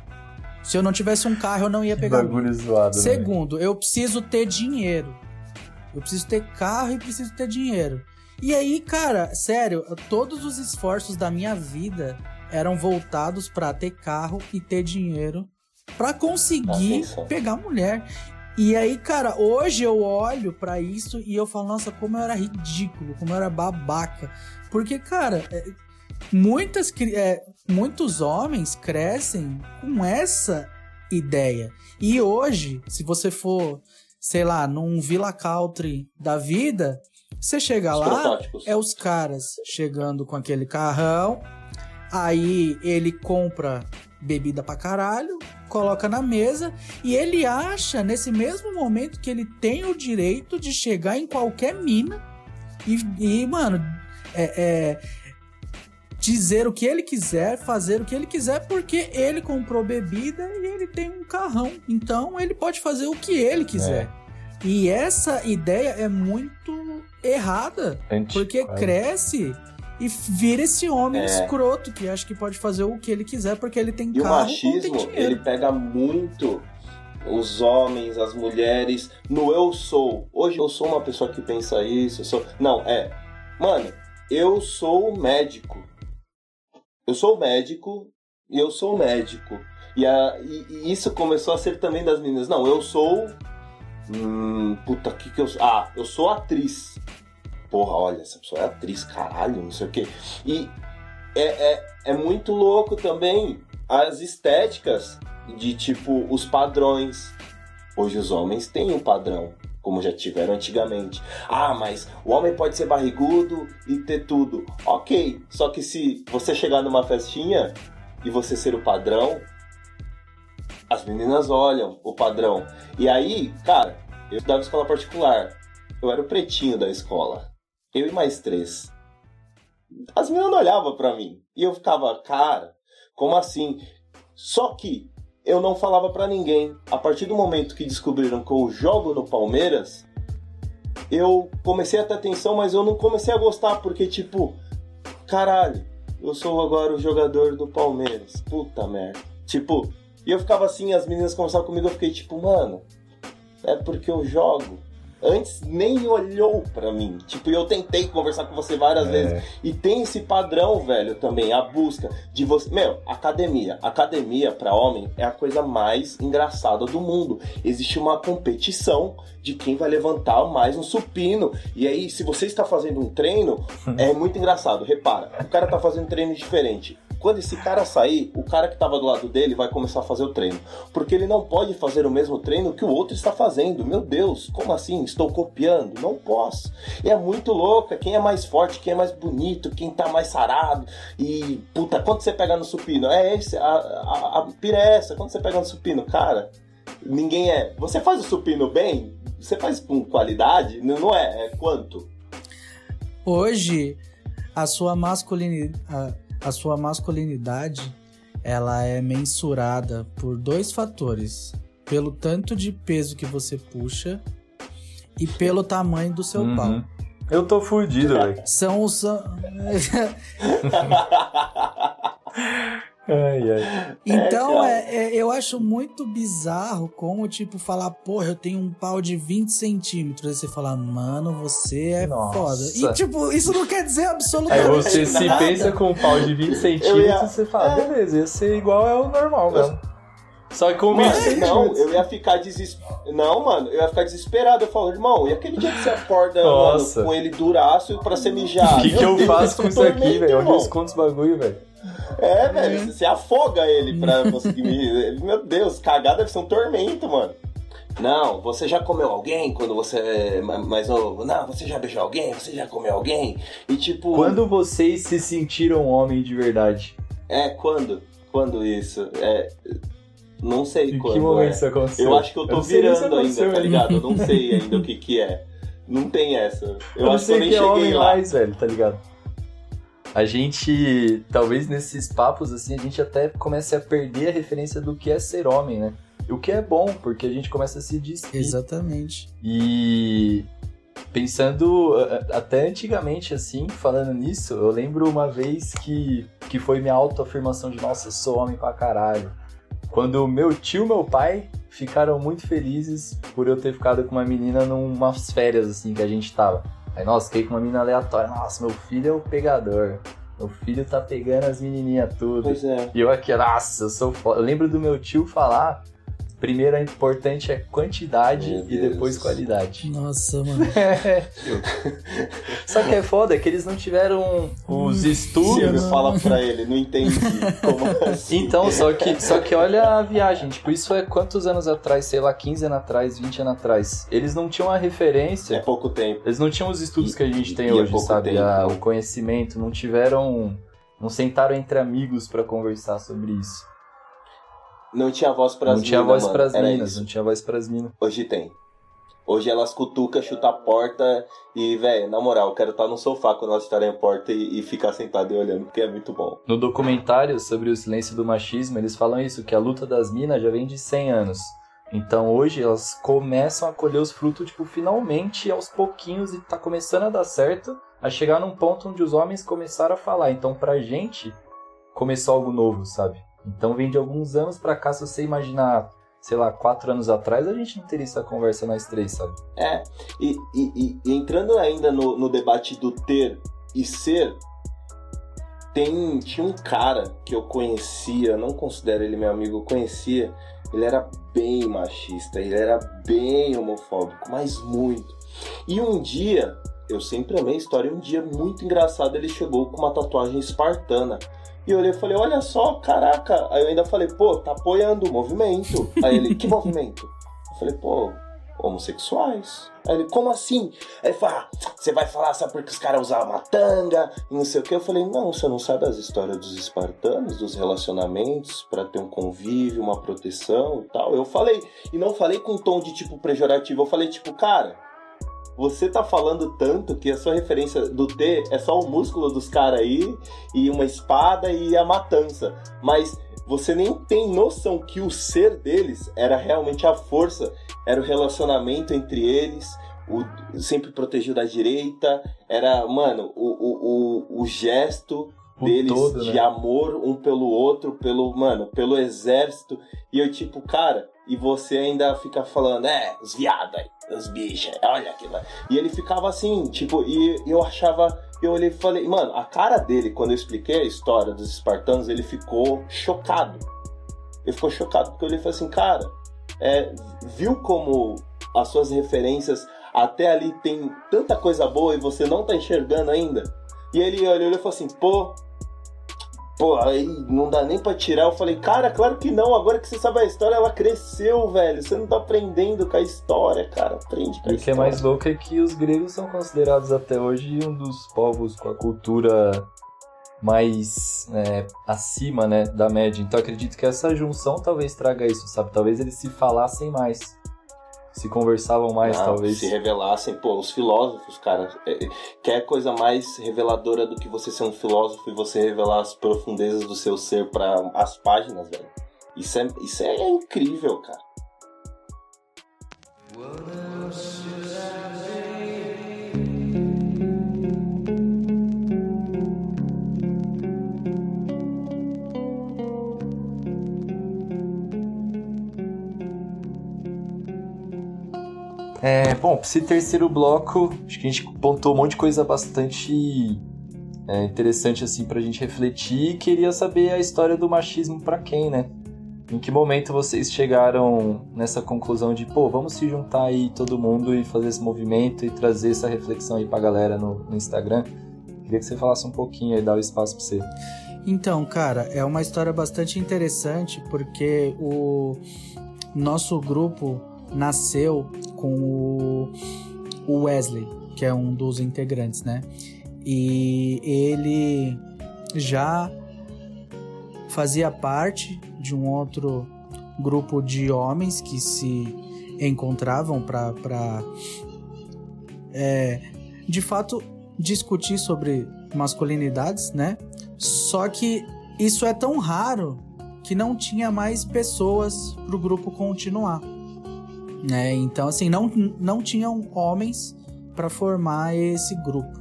Se eu não tivesse um carro, eu não ia pegar Bagulho zoado, né? Segundo, né? eu preciso ter dinheiro. Eu preciso ter carro e preciso ter dinheiro. E aí, cara, sério, todos os esforços da minha vida eram voltados para ter carro e ter dinheiro para conseguir pegar mulher. E aí, cara, hoje eu olho para isso e eu falo, nossa, como eu era ridículo, como eu era babaca. Porque, cara, é, muitas, é, muitos homens crescem com essa ideia. E hoje, se você for, sei lá, num Villa Country da vida, você chega os lá, é os caras chegando com aquele carrão, aí ele compra bebida pra caralho, coloca na mesa e ele acha nesse mesmo momento que ele tem o direito de chegar em qualquer mina e, e mano, é, é dizer o que ele quiser, fazer o que ele quiser, porque ele comprou bebida e ele tem um carrão. Então ele pode fazer o que ele quiser. É. E essa ideia é muito errada, porque cresce e vira esse homem é. escroto que acha que pode fazer o que ele quiser porque ele tem e carro. E o machismo, ele pega muito os homens, as mulheres no eu sou. Hoje eu sou uma pessoa que pensa isso, eu sou. Não, é. Mano, eu sou médico eu sou médico e eu sou médico. E, a, e, e, isso começou a ser também das meninas. Não, eu sou. Hum, puta, que que eu sou? Ah, eu sou atriz. Porra, olha, essa pessoa é atriz, caralho, não sei o quê. E é, é, é muito louco também as estéticas de tipo os padrões. Hoje os homens têm um padrão como já tiveram antigamente. Ah, mas o homem pode ser barrigudo e ter tudo. Ok, só que se você chegar numa festinha e você ser o padrão, as meninas olham o padrão. E aí, cara, eu estudava escola particular. Eu era o pretinho da escola. Eu e mais três. As meninas olhavam pra mim. E eu ficava, cara, como assim? Só que eu não falava para ninguém. A partir do momento que descobriram que eu jogo no Palmeiras, eu comecei a ter atenção, mas eu não comecei a gostar, porque, tipo, caralho, eu sou agora o jogador do Palmeiras. Puta merda. Tipo, e eu ficava assim, as meninas conversavam comigo, eu fiquei tipo, mano, é porque eu jogo antes nem olhou para mim. Tipo, eu tentei conversar com você várias é. vezes. E tem esse padrão, velho, também, a busca de você. Meu, academia. Academia para homem é a coisa mais engraçada do mundo. Existe uma competição de quem vai levantar mais um supino. E aí, se você está fazendo um treino, [LAUGHS] é muito engraçado. Repara, o cara tá fazendo um treino diferente. Quando esse cara sair, o cara que estava do lado dele vai começar a fazer o treino. Porque ele não pode fazer o mesmo treino que o outro está fazendo. Meu Deus, como assim? Estou copiando? Não posso. E é muito louca. Quem é mais forte, quem é mais bonito, quem tá mais sarado. E, puta, quando você pega no supino? É esse, a, a, a pira é essa. Quando você pega no supino, cara, ninguém é. Você faz o supino bem? Você faz com qualidade? Não é? É quanto? Hoje, a sua masculinidade a sua masculinidade ela é mensurada por dois fatores: pelo tanto de peso que você puxa e pelo tamanho do seu uhum. pau. Eu tô fudido, velho. São os. [LAUGHS] [LAUGHS] Ai, ai. Então, é, é, é, eu acho muito bizarro como, tipo, falar, porra, eu tenho um pau de 20 centímetros. Aí você fala, mano, você é Nossa. foda. E, tipo, isso não quer dizer absolutamente nada. Aí você se pensa com um pau de 20 centímetros, ia... você fala, é. beleza, ia ser igual ao normal mesmo. Só que com Mas, não, eu ia ficar desesperado. Não, mano, eu ia ficar desesperado. Eu falo, irmão, e aquele dia que você acorda mano, com ele duraço pra ser mijar? O que, que eu faço com isso aqui, velho? Eu escondo os bagulho, velho. É, velho, você afoga ele pra [LAUGHS] conseguir me. Meu Deus, cagar deve ser um tormento, mano. Não, você já comeu alguém quando você é mais novo? Não, você já beijou alguém? Você já comeu alguém? E tipo. Quando vocês se sentiram homem de verdade? É, quando? Quando isso? É. Não sei em quando. que momento é. isso aconteceu? Eu acho que eu tô eu virando ainda, tá ligado? Eu não sei ainda o que [LAUGHS] que é. Não tem essa. Eu, eu acho que eu nem que é cheguei homem lá. mais, velho, tá ligado? A gente, talvez nesses papos assim, a gente até comece a perder a referência do que é ser homem, né? O que é bom, porque a gente começa a se despir. Exatamente. E pensando até antigamente assim, falando nisso, eu lembro uma vez que, que foi minha autoafirmação de nossa, eu sou homem pra caralho. Quando meu tio e meu pai ficaram muito felizes por eu ter ficado com uma menina numas férias assim que a gente tava. Aí, nossa, fiquei com uma menina aleatória. Nossa, meu filho é o pegador. Meu filho tá pegando as menininhas tudo. Pois é. E eu aqui, nossa, eu sou foda. Eu lembro do meu tio falar Primeiro, é importante é quantidade e depois qualidade. Nossa, mano. [LAUGHS] Só que é foda que eles não tiveram os estudos. fala pra ele, não entendi. [LAUGHS] Como assim? Então, só que, só que olha a viagem. Tipo, isso é quantos anos atrás? Sei lá, 15 anos atrás, 20 anos atrás. Eles não tinham a referência. É pouco tempo. Eles não tinham os estudos e, que a gente tem hoje, é sabe? A, o conhecimento. Não tiveram. Não sentaram entre amigos para conversar sobre isso. Não tinha voz pras minas. Não tinha voz pras minas, não tinha voz pras minas. Hoje tem. Hoje elas cutucam, chutam a porta e, velho, na moral, eu quero estar no sofá quando elas estarem a porta e, e, ficar sentado e olhando, porque é muito bom. No documentário sobre o silêncio do machismo, eles falam isso, que a luta das minas já vem de 100 anos. Então hoje elas começam a colher os frutos, tipo, finalmente, aos pouquinhos, e tá começando a dar certo, a chegar num ponto onde os homens começaram a falar. Então pra gente, começou algo novo, sabe? Então vem de alguns anos para cá, se você imaginar, sei lá, quatro anos atrás, a gente não teria essa conversa nós três, sabe? É, e, e, e entrando ainda no, no debate do ter e ser, tem, tinha um cara que eu conhecia, não considero ele meu amigo, eu conhecia, ele era bem machista, ele era bem homofóbico, mas muito. E um dia, eu sempre amei a história, um dia muito engraçado ele chegou com uma tatuagem espartana. E olhei e falei, olha só, caraca. Aí eu ainda falei, pô, tá apoiando o movimento. Aí ele, que movimento? Eu falei, pô, homossexuais. Aí ele, como assim? Aí ele falou, ah, você vai falar, sabe porque os caras usavam uma tanga e não sei o que. Eu falei, não, você não sabe as histórias dos espartanos, dos relacionamentos, para ter um convívio, uma proteção e tal. Eu falei, e não falei com um tom de tipo pejorativo, eu falei tipo, cara, você tá falando tanto que a sua referência do T é só o músculo dos caras aí, e uma espada e a matança. Mas você nem tem noção que o ser deles era realmente a força, era o relacionamento entre eles, o sempre protegido da direita, era, mano, o, o, o, o gesto o deles todo, de né? amor um pelo outro, pelo, mano, pelo exército. E eu, tipo, cara, e você ainda fica falando, é, os viados aí os bichos, olha aquilo. E ele ficava assim, tipo, e eu achava. Eu olhei e falei, mano, a cara dele, quando eu expliquei a história dos espartanos, ele ficou chocado. Ele ficou chocado porque eu olhei e falei assim, cara, é, viu como as suas referências até ali tem tanta coisa boa e você não tá enxergando ainda? E ele olhou e falou assim, pô, Pô, aí não dá nem pra tirar. Eu falei, cara, claro que não. Agora que você sabe a história, ela cresceu, velho. Você não tá aprendendo com a história, cara. Aprende com a e história. o que é mais louco é que os gregos são considerados até hoje um dos povos com a cultura mais é, acima, né, da média. Então acredito que essa junção talvez traga isso, sabe? Talvez eles se falassem mais se conversavam mais, Não, talvez. Se revelassem, pô, os filósofos, cara. É, quer coisa mais reveladora do que você ser um filósofo e você revelar as profundezas do seu ser para as páginas, velho? Isso é, isso é incrível, cara. É, bom, esse terceiro bloco, acho que a gente pontou um monte de coisa bastante é, interessante assim pra gente refletir. Queria saber a história do machismo para quem, né? Em que momento vocês chegaram nessa conclusão de, pô, vamos se juntar aí todo mundo e fazer esse movimento e trazer essa reflexão aí pra galera no, no Instagram? Queria que você falasse um pouquinho aí, dar o espaço pra você. Então, cara, é uma história bastante interessante porque o nosso grupo nasceu com o Wesley, que é um dos integrantes, né? E ele já fazia parte de um outro grupo de homens que se encontravam para é, de fato discutir sobre masculinidades, né? Só que isso é tão raro que não tinha mais pessoas para o grupo continuar. Né? Então, assim, não, não tinham homens para formar esse grupo.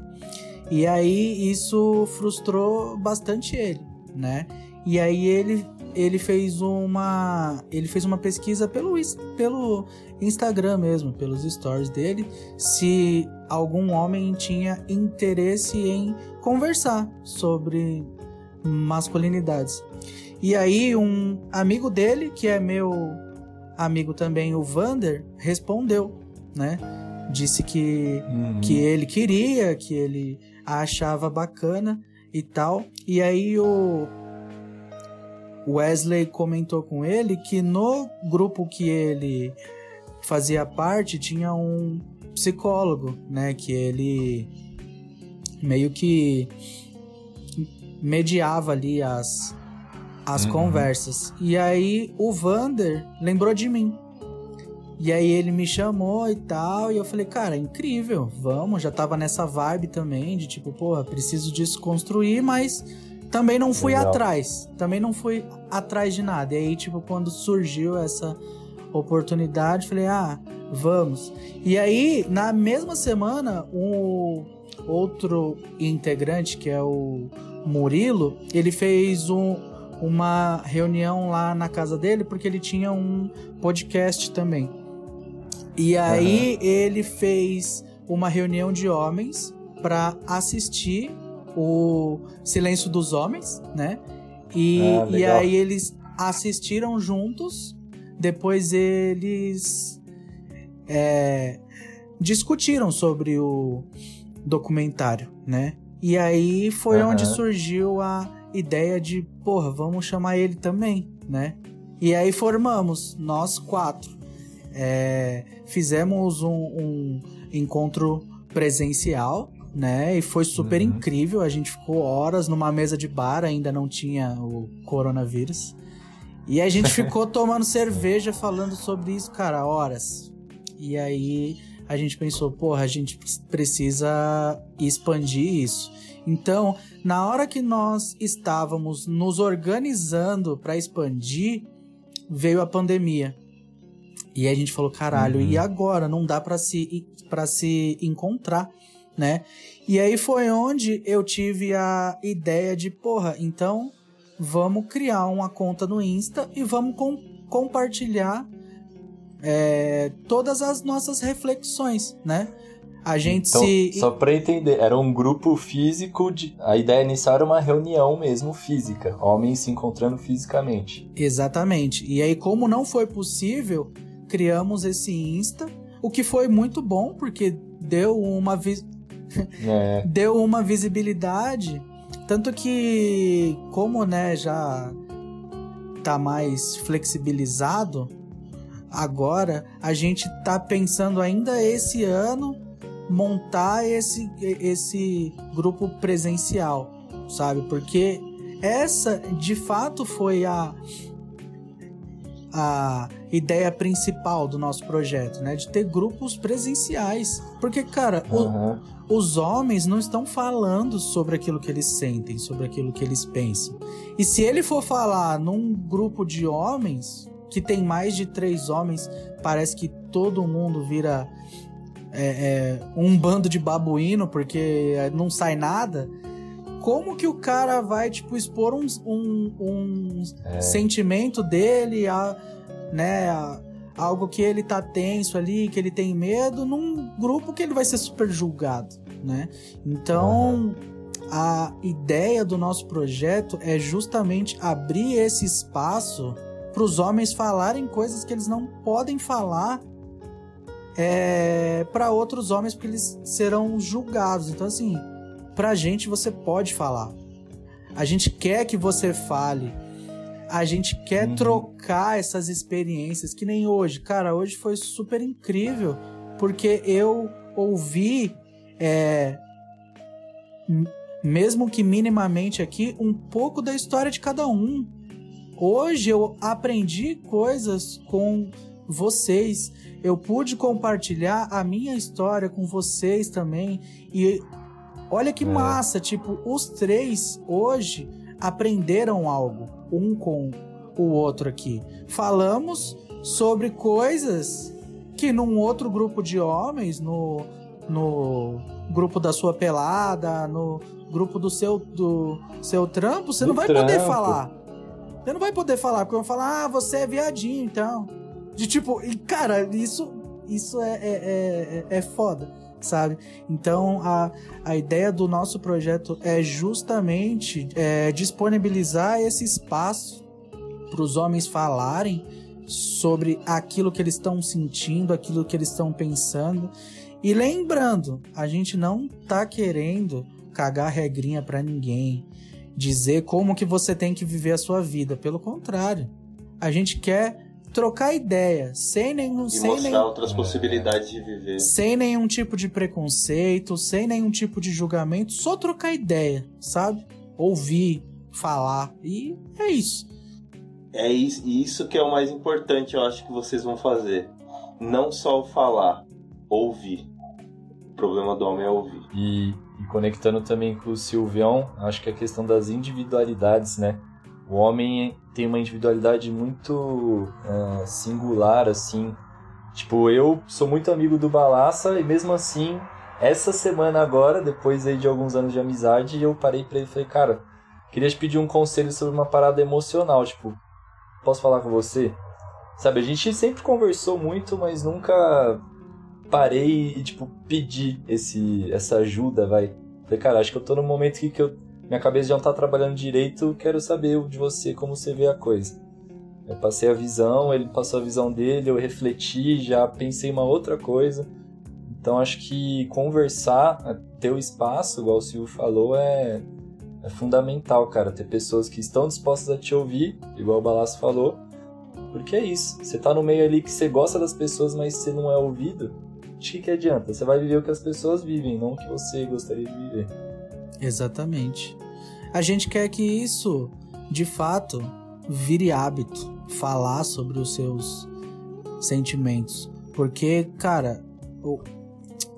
E aí isso frustrou bastante ele, né? E aí ele, ele fez uma ele fez uma pesquisa pelo, pelo Instagram mesmo, pelos stories dele, se algum homem tinha interesse em conversar sobre masculinidades. E aí um amigo dele, que é meu amigo também, o Vander, respondeu, né? Disse que, uhum. que ele queria, que ele achava bacana e tal. E aí o Wesley comentou com ele que no grupo que ele fazia parte tinha um psicólogo, né? Que ele meio que mediava ali as, as uhum. conversas. E aí o Vander lembrou de mim. E aí ele me chamou e tal, e eu falei, cara, incrível, vamos, já tava nessa vibe também, de tipo, porra, preciso desconstruir, mas também não fui Legal. atrás, também não fui atrás de nada. E aí, tipo, quando surgiu essa oportunidade, falei, ah, vamos. E aí, na mesma semana, o outro integrante, que é o Murilo, ele fez um, uma reunião lá na casa dele, porque ele tinha um podcast também. E aí uhum. ele fez uma reunião de homens para assistir o Silêncio dos Homens, né? E, ah, e aí eles assistiram juntos, depois eles é, discutiram sobre o documentário, né? E aí foi uhum. onde surgiu a ideia de, porra, vamos chamar ele também, né? E aí formamos, nós quatro. É, fizemos um, um, encontro presencial, né? E foi super uhum. incrível. A gente ficou horas numa mesa de bar, ainda não tinha o coronavírus. E a gente [LAUGHS] ficou tomando cerveja falando sobre isso, cara, horas. E aí a gente pensou, porra, a gente precisa expandir isso. Então, na hora que nós estávamos nos organizando para expandir, veio a pandemia. E a gente falou, caralho, uhum. e agora? Não dá para se, pra se encontrar, né? E aí foi onde eu tive a ideia de, porra, então vamos criar uma conta no Insta e vamos com, compartilhar é, todas as nossas reflexões, né? A gente então, se. Só pra entender, era um grupo físico de. A ideia inicial era uma reunião mesmo física, homens se encontrando fisicamente. Exatamente. E aí, como não foi possível, criamos esse Insta, o que foi muito bom, porque deu uma, vi... é. [LAUGHS] deu uma visibilidade. Tanto que, como né, já tá mais flexibilizado, agora a gente tá pensando ainda esse ano montar esse, esse grupo presencial, sabe? Porque essa de fato foi a a ideia principal do nosso projeto, né? De ter grupos presenciais. Porque, cara, uhum. o, os homens não estão falando sobre aquilo que eles sentem, sobre aquilo que eles pensam. E se ele for falar num grupo de homens, que tem mais de três homens, parece que todo mundo vira é, é, um bando de babuíno porque não sai nada, como que o cara vai, tipo, expor um, um, um é. sentimento dele, a, né, a, algo que ele tá tenso ali, que ele tem medo, num grupo que ele vai ser super julgado, né? Então, a ideia do nosso projeto é justamente abrir esse espaço para os homens falarem coisas que eles não podem falar é, para outros homens, porque eles serão julgados. Então, assim, pra gente você pode falar. A gente quer que você fale. A gente quer uhum. trocar essas experiências, que nem hoje. Cara, hoje foi super incrível, porque eu ouvi, é, mesmo que minimamente aqui, um pouco da história de cada um. Hoje eu aprendi coisas com vocês. Eu pude compartilhar a minha história com vocês também. E olha que é. massa, tipo, os três hoje aprenderam algo, um com o outro aqui. Falamos sobre coisas que num outro grupo de homens, no, no grupo da sua pelada, no grupo do seu, do seu trampo, você do não vai trampo. poder falar. Você não vai poder falar, porque vão falar, ah, você é viadinho, então. De tipo, e cara, isso, isso é, é, é, é foda, sabe? Então a, a ideia do nosso projeto é justamente é, disponibilizar esse espaço para os homens falarem sobre aquilo que eles estão sentindo, aquilo que eles estão pensando. E lembrando, a gente não tá querendo cagar regrinha para ninguém, dizer como que você tem que viver a sua vida. Pelo contrário, a gente quer trocar ideia, sem nenhum. E sem mostrar nenhum, outras possibilidades de viver. Sem nenhum tipo de preconceito, sem nenhum tipo de julgamento, só trocar ideia, sabe? Ouvir, falar. E é isso. É isso, isso que é o mais importante, eu acho que vocês vão fazer. Não só falar, ouvir. O problema do homem é ouvir. E, e conectando também com o Silvião, acho que a questão das individualidades, né? O homem tem uma individualidade muito uh, singular, assim. Tipo, eu sou muito amigo do Balaça e mesmo assim, essa semana agora, depois aí de alguns anos de amizade, eu parei pra ele e falei, cara, queria te pedir um conselho sobre uma parada emocional, tipo, posso falar com você? Sabe, a gente sempre conversou muito, mas nunca parei e, tipo, pedi esse, essa ajuda, vai. Falei, cara, acho que eu tô num momento aqui que eu minha cabeça já não tá trabalhando direito, quero saber de você como você vê a coisa. Eu passei a visão, ele passou a visão dele, eu refleti, já pensei uma outra coisa. Então acho que conversar, ter o espaço, igual o Silvio falou, é, é fundamental, cara. Ter pessoas que estão dispostas a te ouvir, igual o Balasso falou. Porque é isso. Você tá no meio ali que você gosta das pessoas, mas você não é ouvido. De que, que adianta? Você vai viver o que as pessoas vivem, não o que você gostaria de viver. Exatamente. A gente quer que isso, de fato, vire hábito, falar sobre os seus sentimentos. Porque, cara,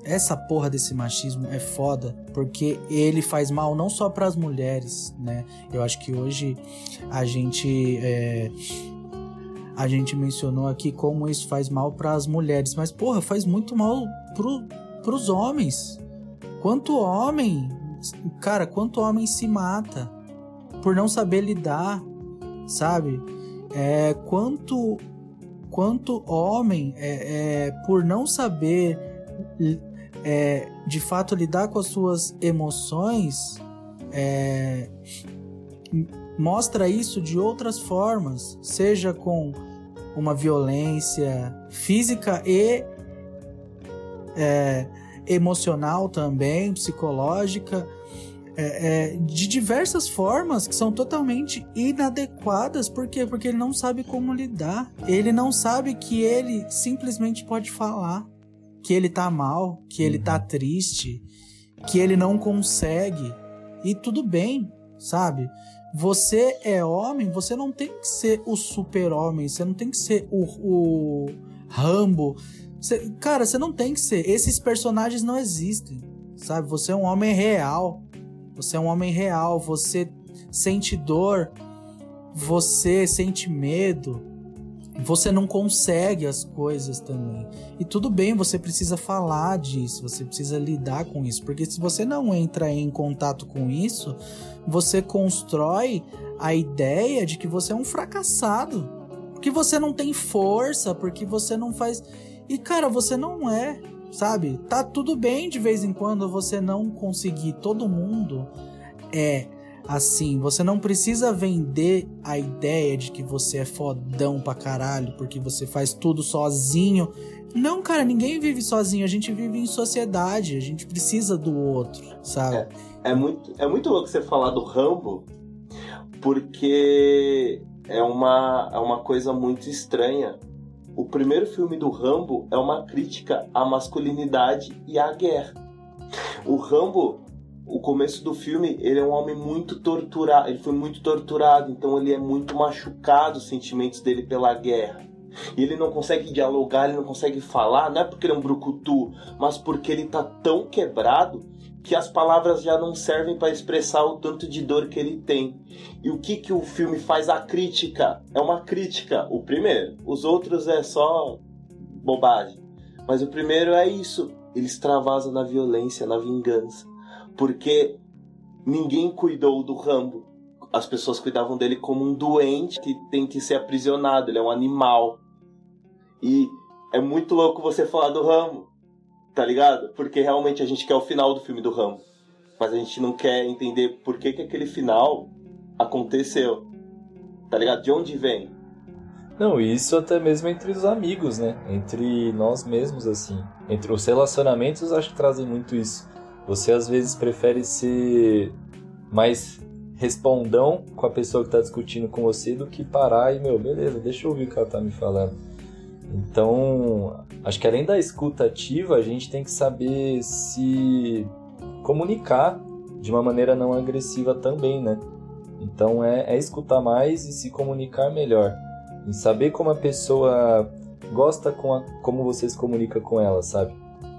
essa porra desse machismo é foda, porque ele faz mal não só para as mulheres, né? Eu acho que hoje a gente é, a gente mencionou aqui como isso faz mal para as mulheres, mas porra, faz muito mal pro, pros homens. Quanto homem Cara, quanto homem se mata por não saber lidar, sabe? É, quanto, quanto homem é, é por não saber é, de fato lidar com as suas emoções é, mostra isso de outras formas, seja com uma violência física e é, emocional também, psicológica, é, é, de diversas formas que são totalmente inadequadas. Por quê? Porque ele não sabe como lidar. Ele não sabe que ele simplesmente pode falar que ele tá mal, que ele tá uhum. triste, que ele não consegue. E tudo bem, sabe? Você é homem, você não tem que ser o super-homem, você não tem que ser o, o Rambo, Cê, cara, você não tem que ser. Esses personagens não existem, sabe? Você é um homem real. Você é um homem real. Você sente dor. Você sente medo. Você não consegue as coisas também. E tudo bem, você precisa falar disso, você precisa lidar com isso, porque se você não entra em contato com isso, você constrói a ideia de que você é um fracassado porque você não tem força, porque você não faz. E cara, você não é, sabe? Tá tudo bem de vez em quando você não conseguir. Todo mundo é assim. Você não precisa vender a ideia de que você é fodão pra caralho, porque você faz tudo sozinho. Não, cara, ninguém vive sozinho. A gente vive em sociedade. A gente precisa do outro, sabe? É, é muito, é muito louco você falar do Rambo, porque é uma, é uma coisa muito estranha. O primeiro filme do Rambo é uma crítica à masculinidade e à guerra. O Rambo, o começo do filme, ele é um homem muito torturado, ele foi muito torturado, então ele é muito machucado os sentimentos dele pela guerra. E ele não consegue dialogar, ele não consegue falar, não é porque ele é um brucutu, mas porque ele tá tão quebrado que as palavras já não servem para expressar o tanto de dor que ele tem. E o que que o filme faz a crítica? É uma crítica, o primeiro. Os outros é só bobagem. Mas o primeiro é isso. Ele extravasa na violência, na vingança. Porque ninguém cuidou do Rambo. As pessoas cuidavam dele como um doente que tem que ser aprisionado. Ele é um animal. E é muito louco você falar do Rambo tá ligado? Porque realmente a gente quer o final do filme do Rambo. Mas a gente não quer entender por que, que aquele final aconteceu. Tá ligado? De onde vem? Não, isso até mesmo entre os amigos, né? Entre nós mesmos, assim. Entre os relacionamentos, acho que trazem muito isso. Você às vezes prefere ser mais respondão com a pessoa que tá discutindo com você do que parar e, meu, beleza, deixa eu ouvir o que ela tá me falando. Então, acho que além da escuta ativa, a gente tem que saber se comunicar de uma maneira não agressiva também, né? Então é, é escutar mais e se comunicar melhor. E saber como a pessoa gosta com a, como você se comunica com ela, sabe?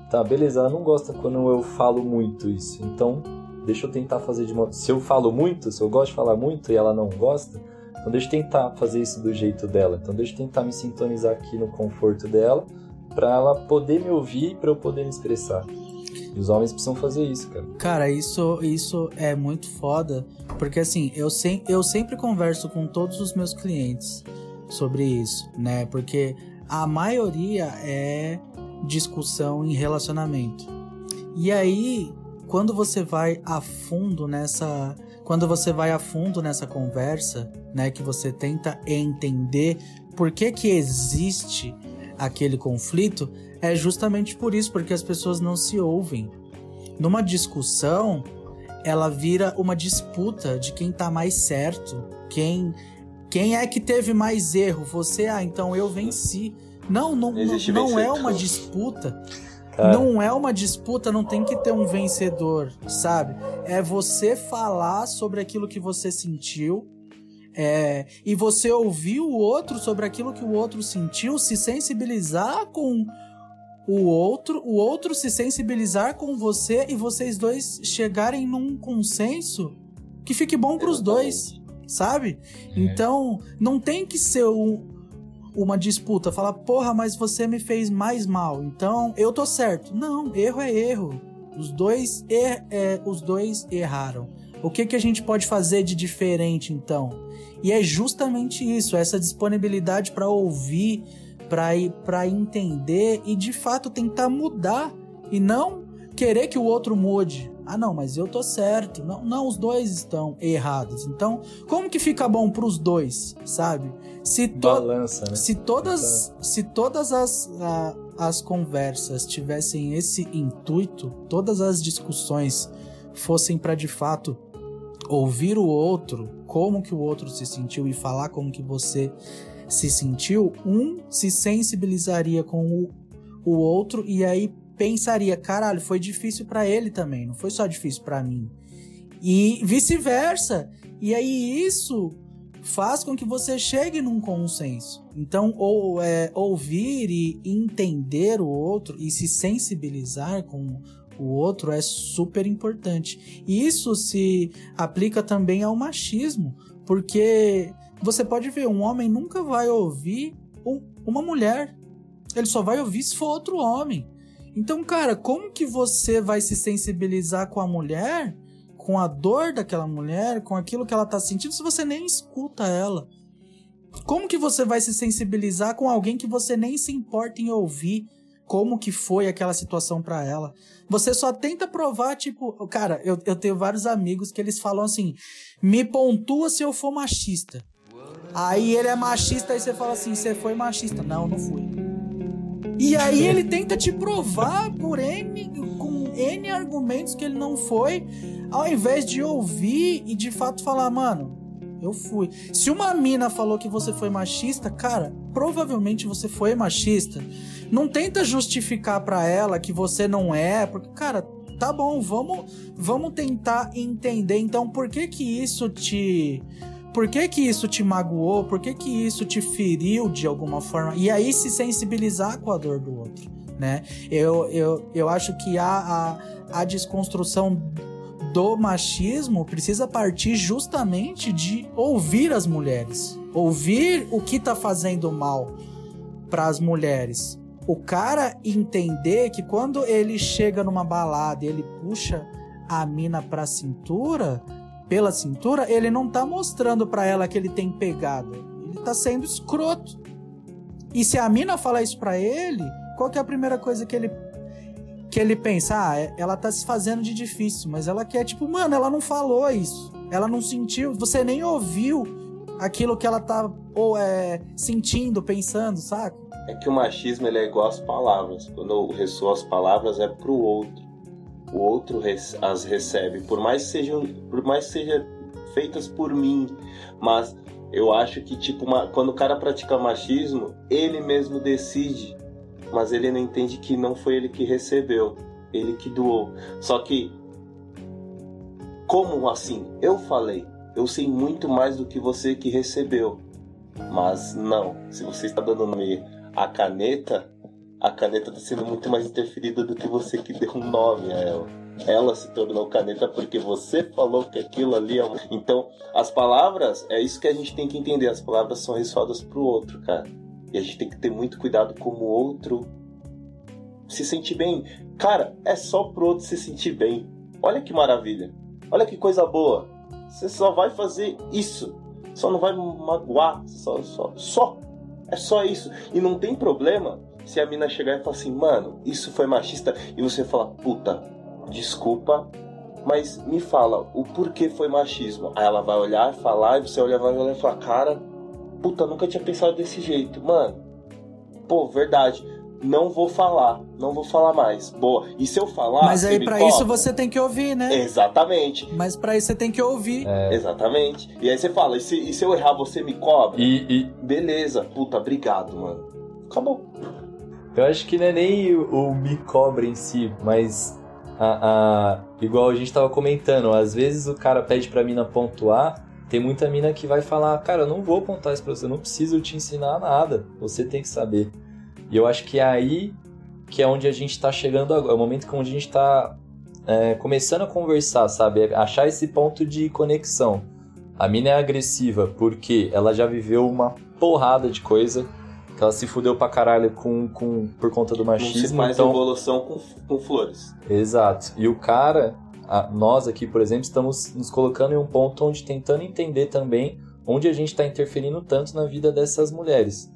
Tá, beleza, ela não gosta quando eu falo muito isso. Então, deixa eu tentar fazer de uma. Se eu falo muito, se eu gosto de falar muito e ela não gosta, então deixa eu tentar fazer isso do jeito dela. Então deixa eu tentar me sintonizar aqui no conforto dela para ela poder me ouvir e para eu poder me expressar. E os homens precisam fazer isso, cara. Cara, isso, isso é muito foda, porque assim, eu, sem, eu sempre converso com todos os meus clientes sobre isso, né? Porque a maioria é discussão em relacionamento. E aí, quando você vai a fundo nessa quando você vai a fundo nessa conversa, né, que você tenta entender por que que existe aquele conflito, é justamente por isso, porque as pessoas não se ouvem. Numa discussão, ela vira uma disputa de quem tá mais certo, quem quem é que teve mais erro? Você, ah, então eu venci. Não, não, não, não é uma disputa. Cara. Não é uma disputa, não tem que ter um vencedor, sabe? É você falar sobre aquilo que você sentiu. É, e você ouvir o outro sobre aquilo que o outro sentiu, se sensibilizar com o outro, o outro se sensibilizar com você e vocês dois chegarem num consenso que fique bom para os dois, sabe? É. Então, não tem que ser um, uma disputa, falar, porra, mas você me fez mais mal, então eu tô certo. Não, erro é erro. Os dois, er, é, os dois erraram. O que, que a gente pode fazer de diferente então? E é justamente isso, essa disponibilidade para ouvir, para entender e de fato tentar mudar e não querer que o outro mude. Ah, não, mas eu tô certo. Não, não, os dois estão errados. Então, como que fica bom pros dois, sabe? Se, to Balança, né? se todas, se todas as, a, as conversas tivessem esse intuito, todas as discussões fossem para de fato ouvir o outro, como que o outro se sentiu e falar como que você se sentiu, um se sensibilizaria com o, o outro e aí pensaria, caralho, foi difícil para ele também, não foi só difícil para mim. E vice-versa. E aí isso faz com que você chegue num consenso. Então, ou é, ouvir e entender o outro e se sensibilizar com o outro é super importante. E isso se aplica também ao machismo, porque você pode ver, um homem nunca vai ouvir um, uma mulher. Ele só vai ouvir se for outro homem. Então, cara, como que você vai se sensibilizar com a mulher, com a dor daquela mulher, com aquilo que ela tá sentindo, se você nem escuta ela? como que você vai se sensibilizar com alguém que você nem se importa em ouvir como que foi aquela situação para ela? Você só tenta provar, tipo, cara, eu, eu tenho vários amigos que eles falam assim: me pontua se eu for machista. Aí ele é machista, aí você fala assim: você foi machista. Não, não fui. E aí ele tenta te provar por N, com N argumentos que ele não foi, ao invés de ouvir e de fato falar, mano, eu fui. Se uma mina falou que você foi machista, cara, provavelmente você foi machista. Não tenta justificar para ela que você não é, porque, cara, tá bom, vamos, vamos tentar entender então por que que isso te por que que isso te magoou? Por que que isso te feriu de alguma forma? E aí se sensibilizar com a dor do outro, né? Eu, eu, eu acho que a, a, a desconstrução do machismo precisa partir justamente de ouvir as mulheres, ouvir o que tá fazendo mal para as mulheres. O cara entender que quando ele chega numa balada e ele puxa a mina pra cintura, pela cintura, ele não tá mostrando para ela que ele tem pegada. Ele tá sendo escroto. E se a mina falar isso pra ele, qual que é a primeira coisa que ele que ele pensa? Ah, é, ela tá se fazendo de difícil, mas ela quer tipo, mano, ela não falou isso. Ela não sentiu, você nem ouviu aquilo que ela tá ou é sentindo, pensando, saca? É que o machismo ele é igual às palavras. Quando ressoa as palavras é pro outro o outro as recebe, por mais sejam, por mais sejam feitas por mim, mas eu acho que tipo uma, quando o cara pratica machismo, ele mesmo decide, mas ele não entende que não foi ele que recebeu, ele que doou. Só que como assim? Eu falei, eu sei muito mais do que você que recebeu. Mas não, se você está dando nome a caneta, a caneta está sendo muito mais interferida do que você que deu um nome a ela. Ela se tornou caneta porque você falou que aquilo ali é. Então, as palavras, é isso que a gente tem que entender. As palavras são ressoadas pro outro, cara. E a gente tem que ter muito cuidado como o outro se sentir bem. Cara, é só pro outro se sentir bem. Olha que maravilha. Olha que coisa boa. Você só vai fazer isso. Só não vai magoar. Só, só, só. É só isso. E não tem problema se a mina chegar e falar assim, mano, isso foi machista, e você falar, puta, desculpa, mas me fala, o porquê foi machismo? Aí ela vai olhar, falar, e você olha, vai olhar e falar, cara, puta, nunca tinha pensado desse jeito, mano. Pô, verdade. Não vou falar, não vou falar mais. Boa. E se eu falar. Mas aí, para isso, você tem que ouvir, né? Exatamente. Mas para isso, você tem que ouvir. É. Exatamente. E aí você fala, e se, e se eu errar, você me cobra? E, e... Beleza. Puta, obrigado, mano. Acabou. Eu acho que não é nem o, o me cobra em si, mas a, a, igual a gente tava comentando, às vezes o cara pede pra mina pontuar, tem muita mina que vai falar, cara, eu não vou pontuar isso pra você, eu não preciso te ensinar nada, você tem que saber. E eu acho que é aí que é onde a gente tá chegando agora, é o momento que onde a gente tá é, começando a conversar, sabe? É achar esse ponto de conexão. A mina é agressiva porque ela já viveu uma porrada de coisa que ela se fudeu pra caralho com, com, por conta do machismo. Não se faz então... evolução com, com flores. Exato. E o cara, a, nós aqui, por exemplo, estamos nos colocando em um ponto onde tentando entender também onde a gente está interferindo tanto na vida dessas mulheres.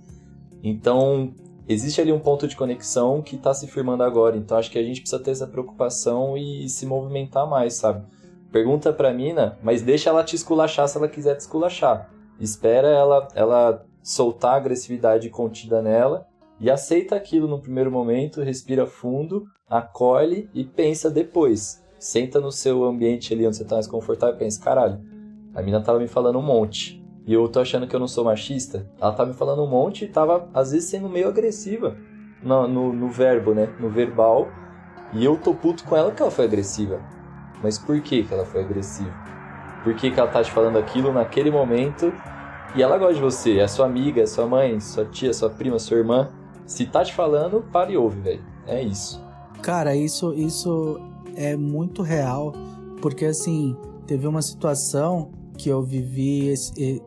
Então, existe ali um ponto de conexão que está se firmando agora. Então, acho que a gente precisa ter essa preocupação e se movimentar mais, sabe? Pergunta pra mina, mas deixa ela te esculachar se ela quiser te esculachar. Espera ela, ela soltar a agressividade contida nela e aceita aquilo no primeiro momento, respira fundo, acolhe e pensa depois. Senta no seu ambiente ali onde você tá mais confortável e pensa, caralho, a mina tava me falando um monte. E eu tô achando que eu não sou machista. Ela tava me falando um monte e tava, às vezes, sendo meio agressiva no, no, no verbo, né? No verbal. E eu tô puto com ela que ela foi agressiva. Mas por que, que ela foi agressiva? Por que, que ela tá te falando aquilo naquele momento e ela gosta de você, é sua amiga, é sua mãe, sua tia, sua prima, sua irmã. Se tá te falando, para e ouve, velho. É isso. Cara, isso, isso é muito real, porque assim, teve uma situação que eu vivi esse,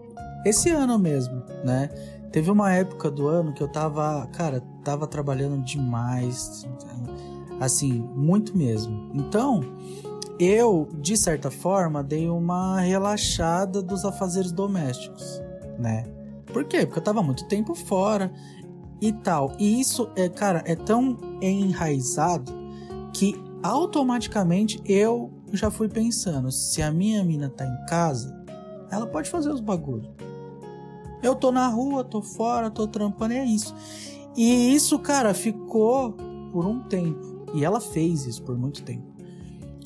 esse ano mesmo, né? Teve uma época do ano que eu tava, cara, tava trabalhando demais, assim, muito mesmo. Então, eu, de certa forma, dei uma relaxada dos afazeres domésticos né? Por quê? Porque eu tava muito tempo fora e tal. E isso, é, cara, é tão enraizado que automaticamente eu já fui pensando: se a minha mina tá em casa, ela pode fazer os bagulhos. Eu tô na rua, tô fora, tô trampando, é isso. E isso, cara, ficou por um tempo. E ela fez isso por muito tempo.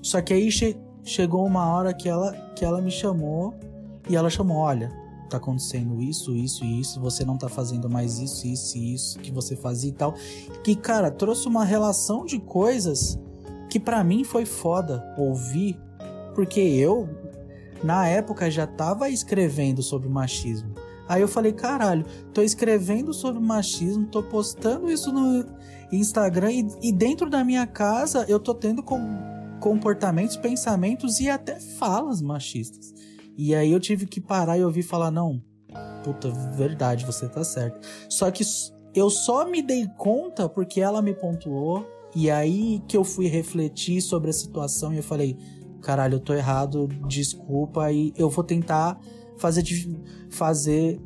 Só que aí che chegou uma hora que ela, que ela me chamou e ela chamou: olha, tá acontecendo isso, isso e isso, você não tá fazendo mais isso, isso e isso que você fazia e tal. Que, cara, trouxe uma relação de coisas que para mim foi foda ouvir, porque eu, na época, já tava escrevendo sobre machismo. Aí eu falei, caralho, tô escrevendo sobre machismo, tô postando isso no Instagram e, e dentro da minha casa eu tô tendo com, comportamentos, pensamentos e até falas machistas. E aí eu tive que parar e ouvir falar, não, puta, verdade, você tá certo. Só que eu só me dei conta porque ela me pontuou e aí que eu fui refletir sobre a situação e eu falei, caralho, eu tô errado, desculpa e eu vou tentar fazer, fazer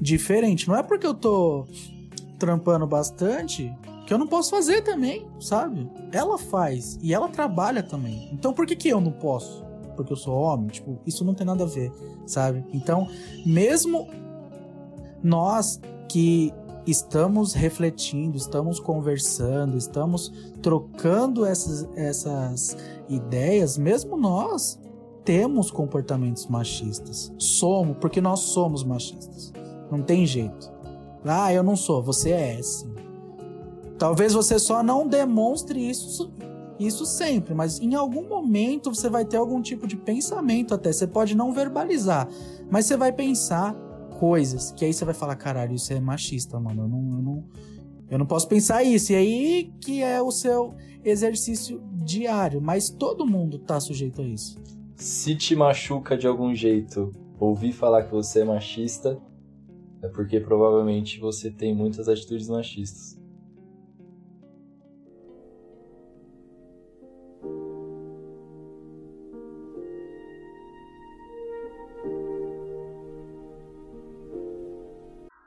diferente. Não é porque eu tô trampando bastante que eu não posso fazer também, sabe? Ela faz e ela trabalha também. Então por que, que eu não posso? Porque eu sou homem? Tipo, isso não tem nada a ver, sabe? Então, mesmo nós que estamos refletindo, estamos conversando, estamos trocando essas, essas ideias, mesmo nós temos comportamentos machistas. Somos, porque nós somos machistas. Não tem jeito. Ah, eu não sou, você é sim. Talvez você só não demonstre isso isso sempre, mas em algum momento você vai ter algum tipo de pensamento até. Você pode não verbalizar, mas você vai pensar coisas que aí você vai falar, caralho, isso é machista, mano. Eu não, eu não, eu não posso pensar isso. E aí que é o seu exercício diário, mas todo mundo tá sujeito a isso se te machuca de algum jeito ouvir falar que você é machista, é porque provavelmente você tem muitas atitudes machistas.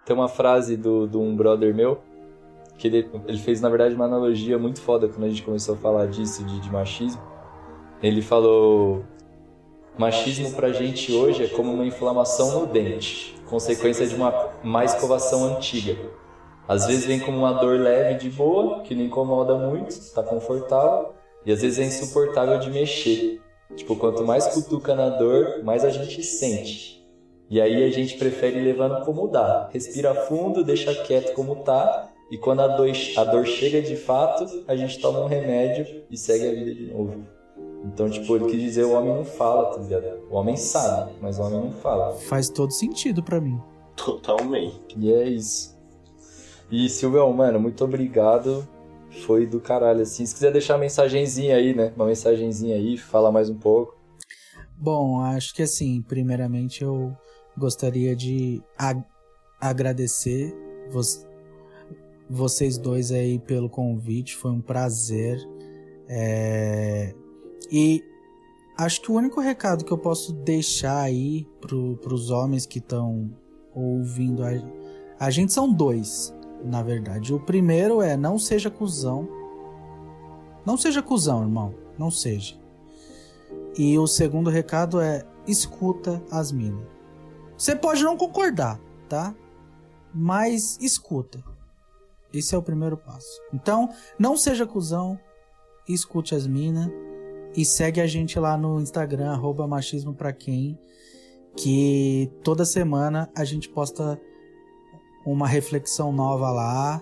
Tem uma frase do, do um brother meu que ele, ele fez, na verdade, uma analogia muito foda quando a gente começou a falar disso, de, de machismo. Ele falou Machismo pra gente hoje é como uma inflamação no dente, consequência de uma má escovação antiga. Às vezes vem como uma dor leve de boa, que não incomoda muito, está confortável, e às vezes é insuportável de mexer. Tipo, quanto mais cutuca na dor, mais a gente sente. E aí a gente prefere levando como dá. Respira fundo, deixa quieto como tá, e quando a dor, a dor chega de fato, a gente toma um remédio e segue a vida de novo. Então, tipo, ele quis dizer o homem não fala, tá ligado? O homem sabe, mas o homem não fala. Faz todo sentido para mim. Totalmente. E é isso. E Silvio, mano, muito obrigado. Foi do caralho, assim. Se quiser deixar uma mensagenzinha aí, né? Uma mensagenzinha aí, falar mais um pouco. Bom, acho que assim, primeiramente eu gostaria de ag agradecer vo vocês dois aí pelo convite. Foi um prazer. É e acho que o único recado que eu posso deixar aí pro, pros homens que estão ouvindo a, a gente são dois, na verdade. O primeiro é não seja cuzão. Não seja cuzão, irmão. Não seja. E o segundo recado é escuta as minas. Você pode não concordar, tá? Mas escuta. Esse é o primeiro passo. Então, não seja cuzão, escute as minas e segue a gente lá no Instagram, arroba machismo pra quem, que toda semana a gente posta uma reflexão nova lá.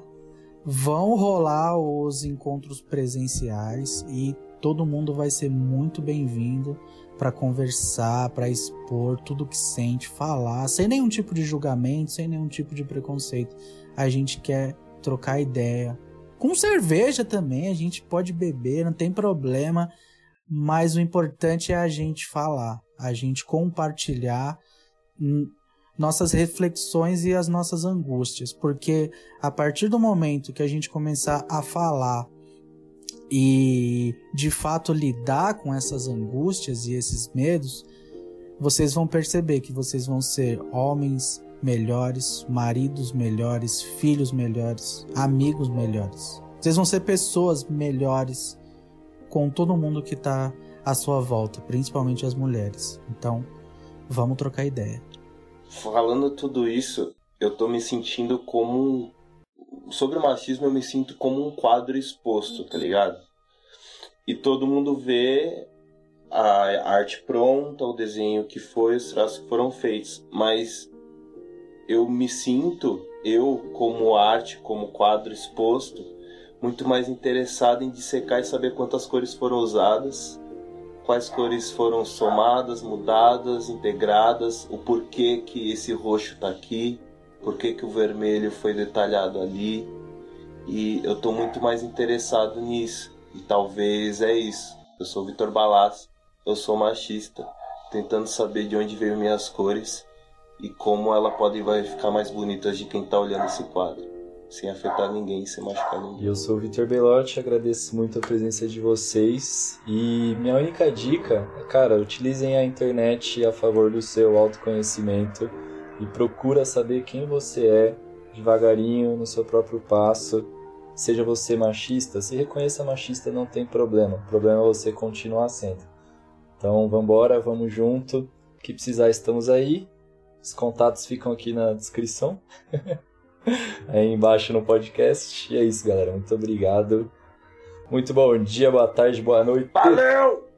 Vão rolar os encontros presenciais e todo mundo vai ser muito bem-vindo para conversar, para expor tudo que sente, falar, sem nenhum tipo de julgamento, sem nenhum tipo de preconceito. A gente quer trocar ideia. Com cerveja também, a gente pode beber, não tem problema mas o importante é a gente falar, a gente compartilhar nossas reflexões e as nossas angústias, porque a partir do momento que a gente começar a falar e de fato lidar com essas angústias e esses medos, vocês vão perceber que vocês vão ser homens melhores, maridos melhores, filhos melhores, amigos melhores. Vocês vão ser pessoas melhores com todo mundo que está à sua volta, principalmente as mulheres. Então, vamos trocar ideia. Falando tudo isso, eu tô me sentindo como sobre o machismo eu me sinto como um quadro exposto, tá ligado? E todo mundo vê a arte pronta, o desenho que foi, os traços que foram feitos, mas eu me sinto, eu como arte, como quadro exposto, muito mais interessado em dissecar e saber quantas cores foram usadas, quais cores foram somadas, mudadas, integradas, o porquê que esse roxo está aqui, porquê que o vermelho foi detalhado ali. E eu estou muito mais interessado nisso. E talvez é isso. Eu sou Vitor Balas, eu sou machista, tentando saber de onde veio minhas cores e como ela pode vai ficar mais bonita de quem está olhando esse quadro, sem afetar ninguém, sem machucar ninguém. Eu sou o Vitor Belotti, agradeço muito a presença de vocês e minha única dica, cara, utilizem a internet a favor do seu autoconhecimento e procura saber quem você é devagarinho no seu próprio passo. Seja você machista, se reconheça machista não tem problema. O problema é você continuar sendo. Então, vamos embora, vamos junto. O que precisar, estamos aí. Os contatos ficam aqui na descrição. [LAUGHS] aí embaixo no podcast. E é isso, galera. Muito obrigado. Muito bom dia, boa tarde, boa noite. Valeu!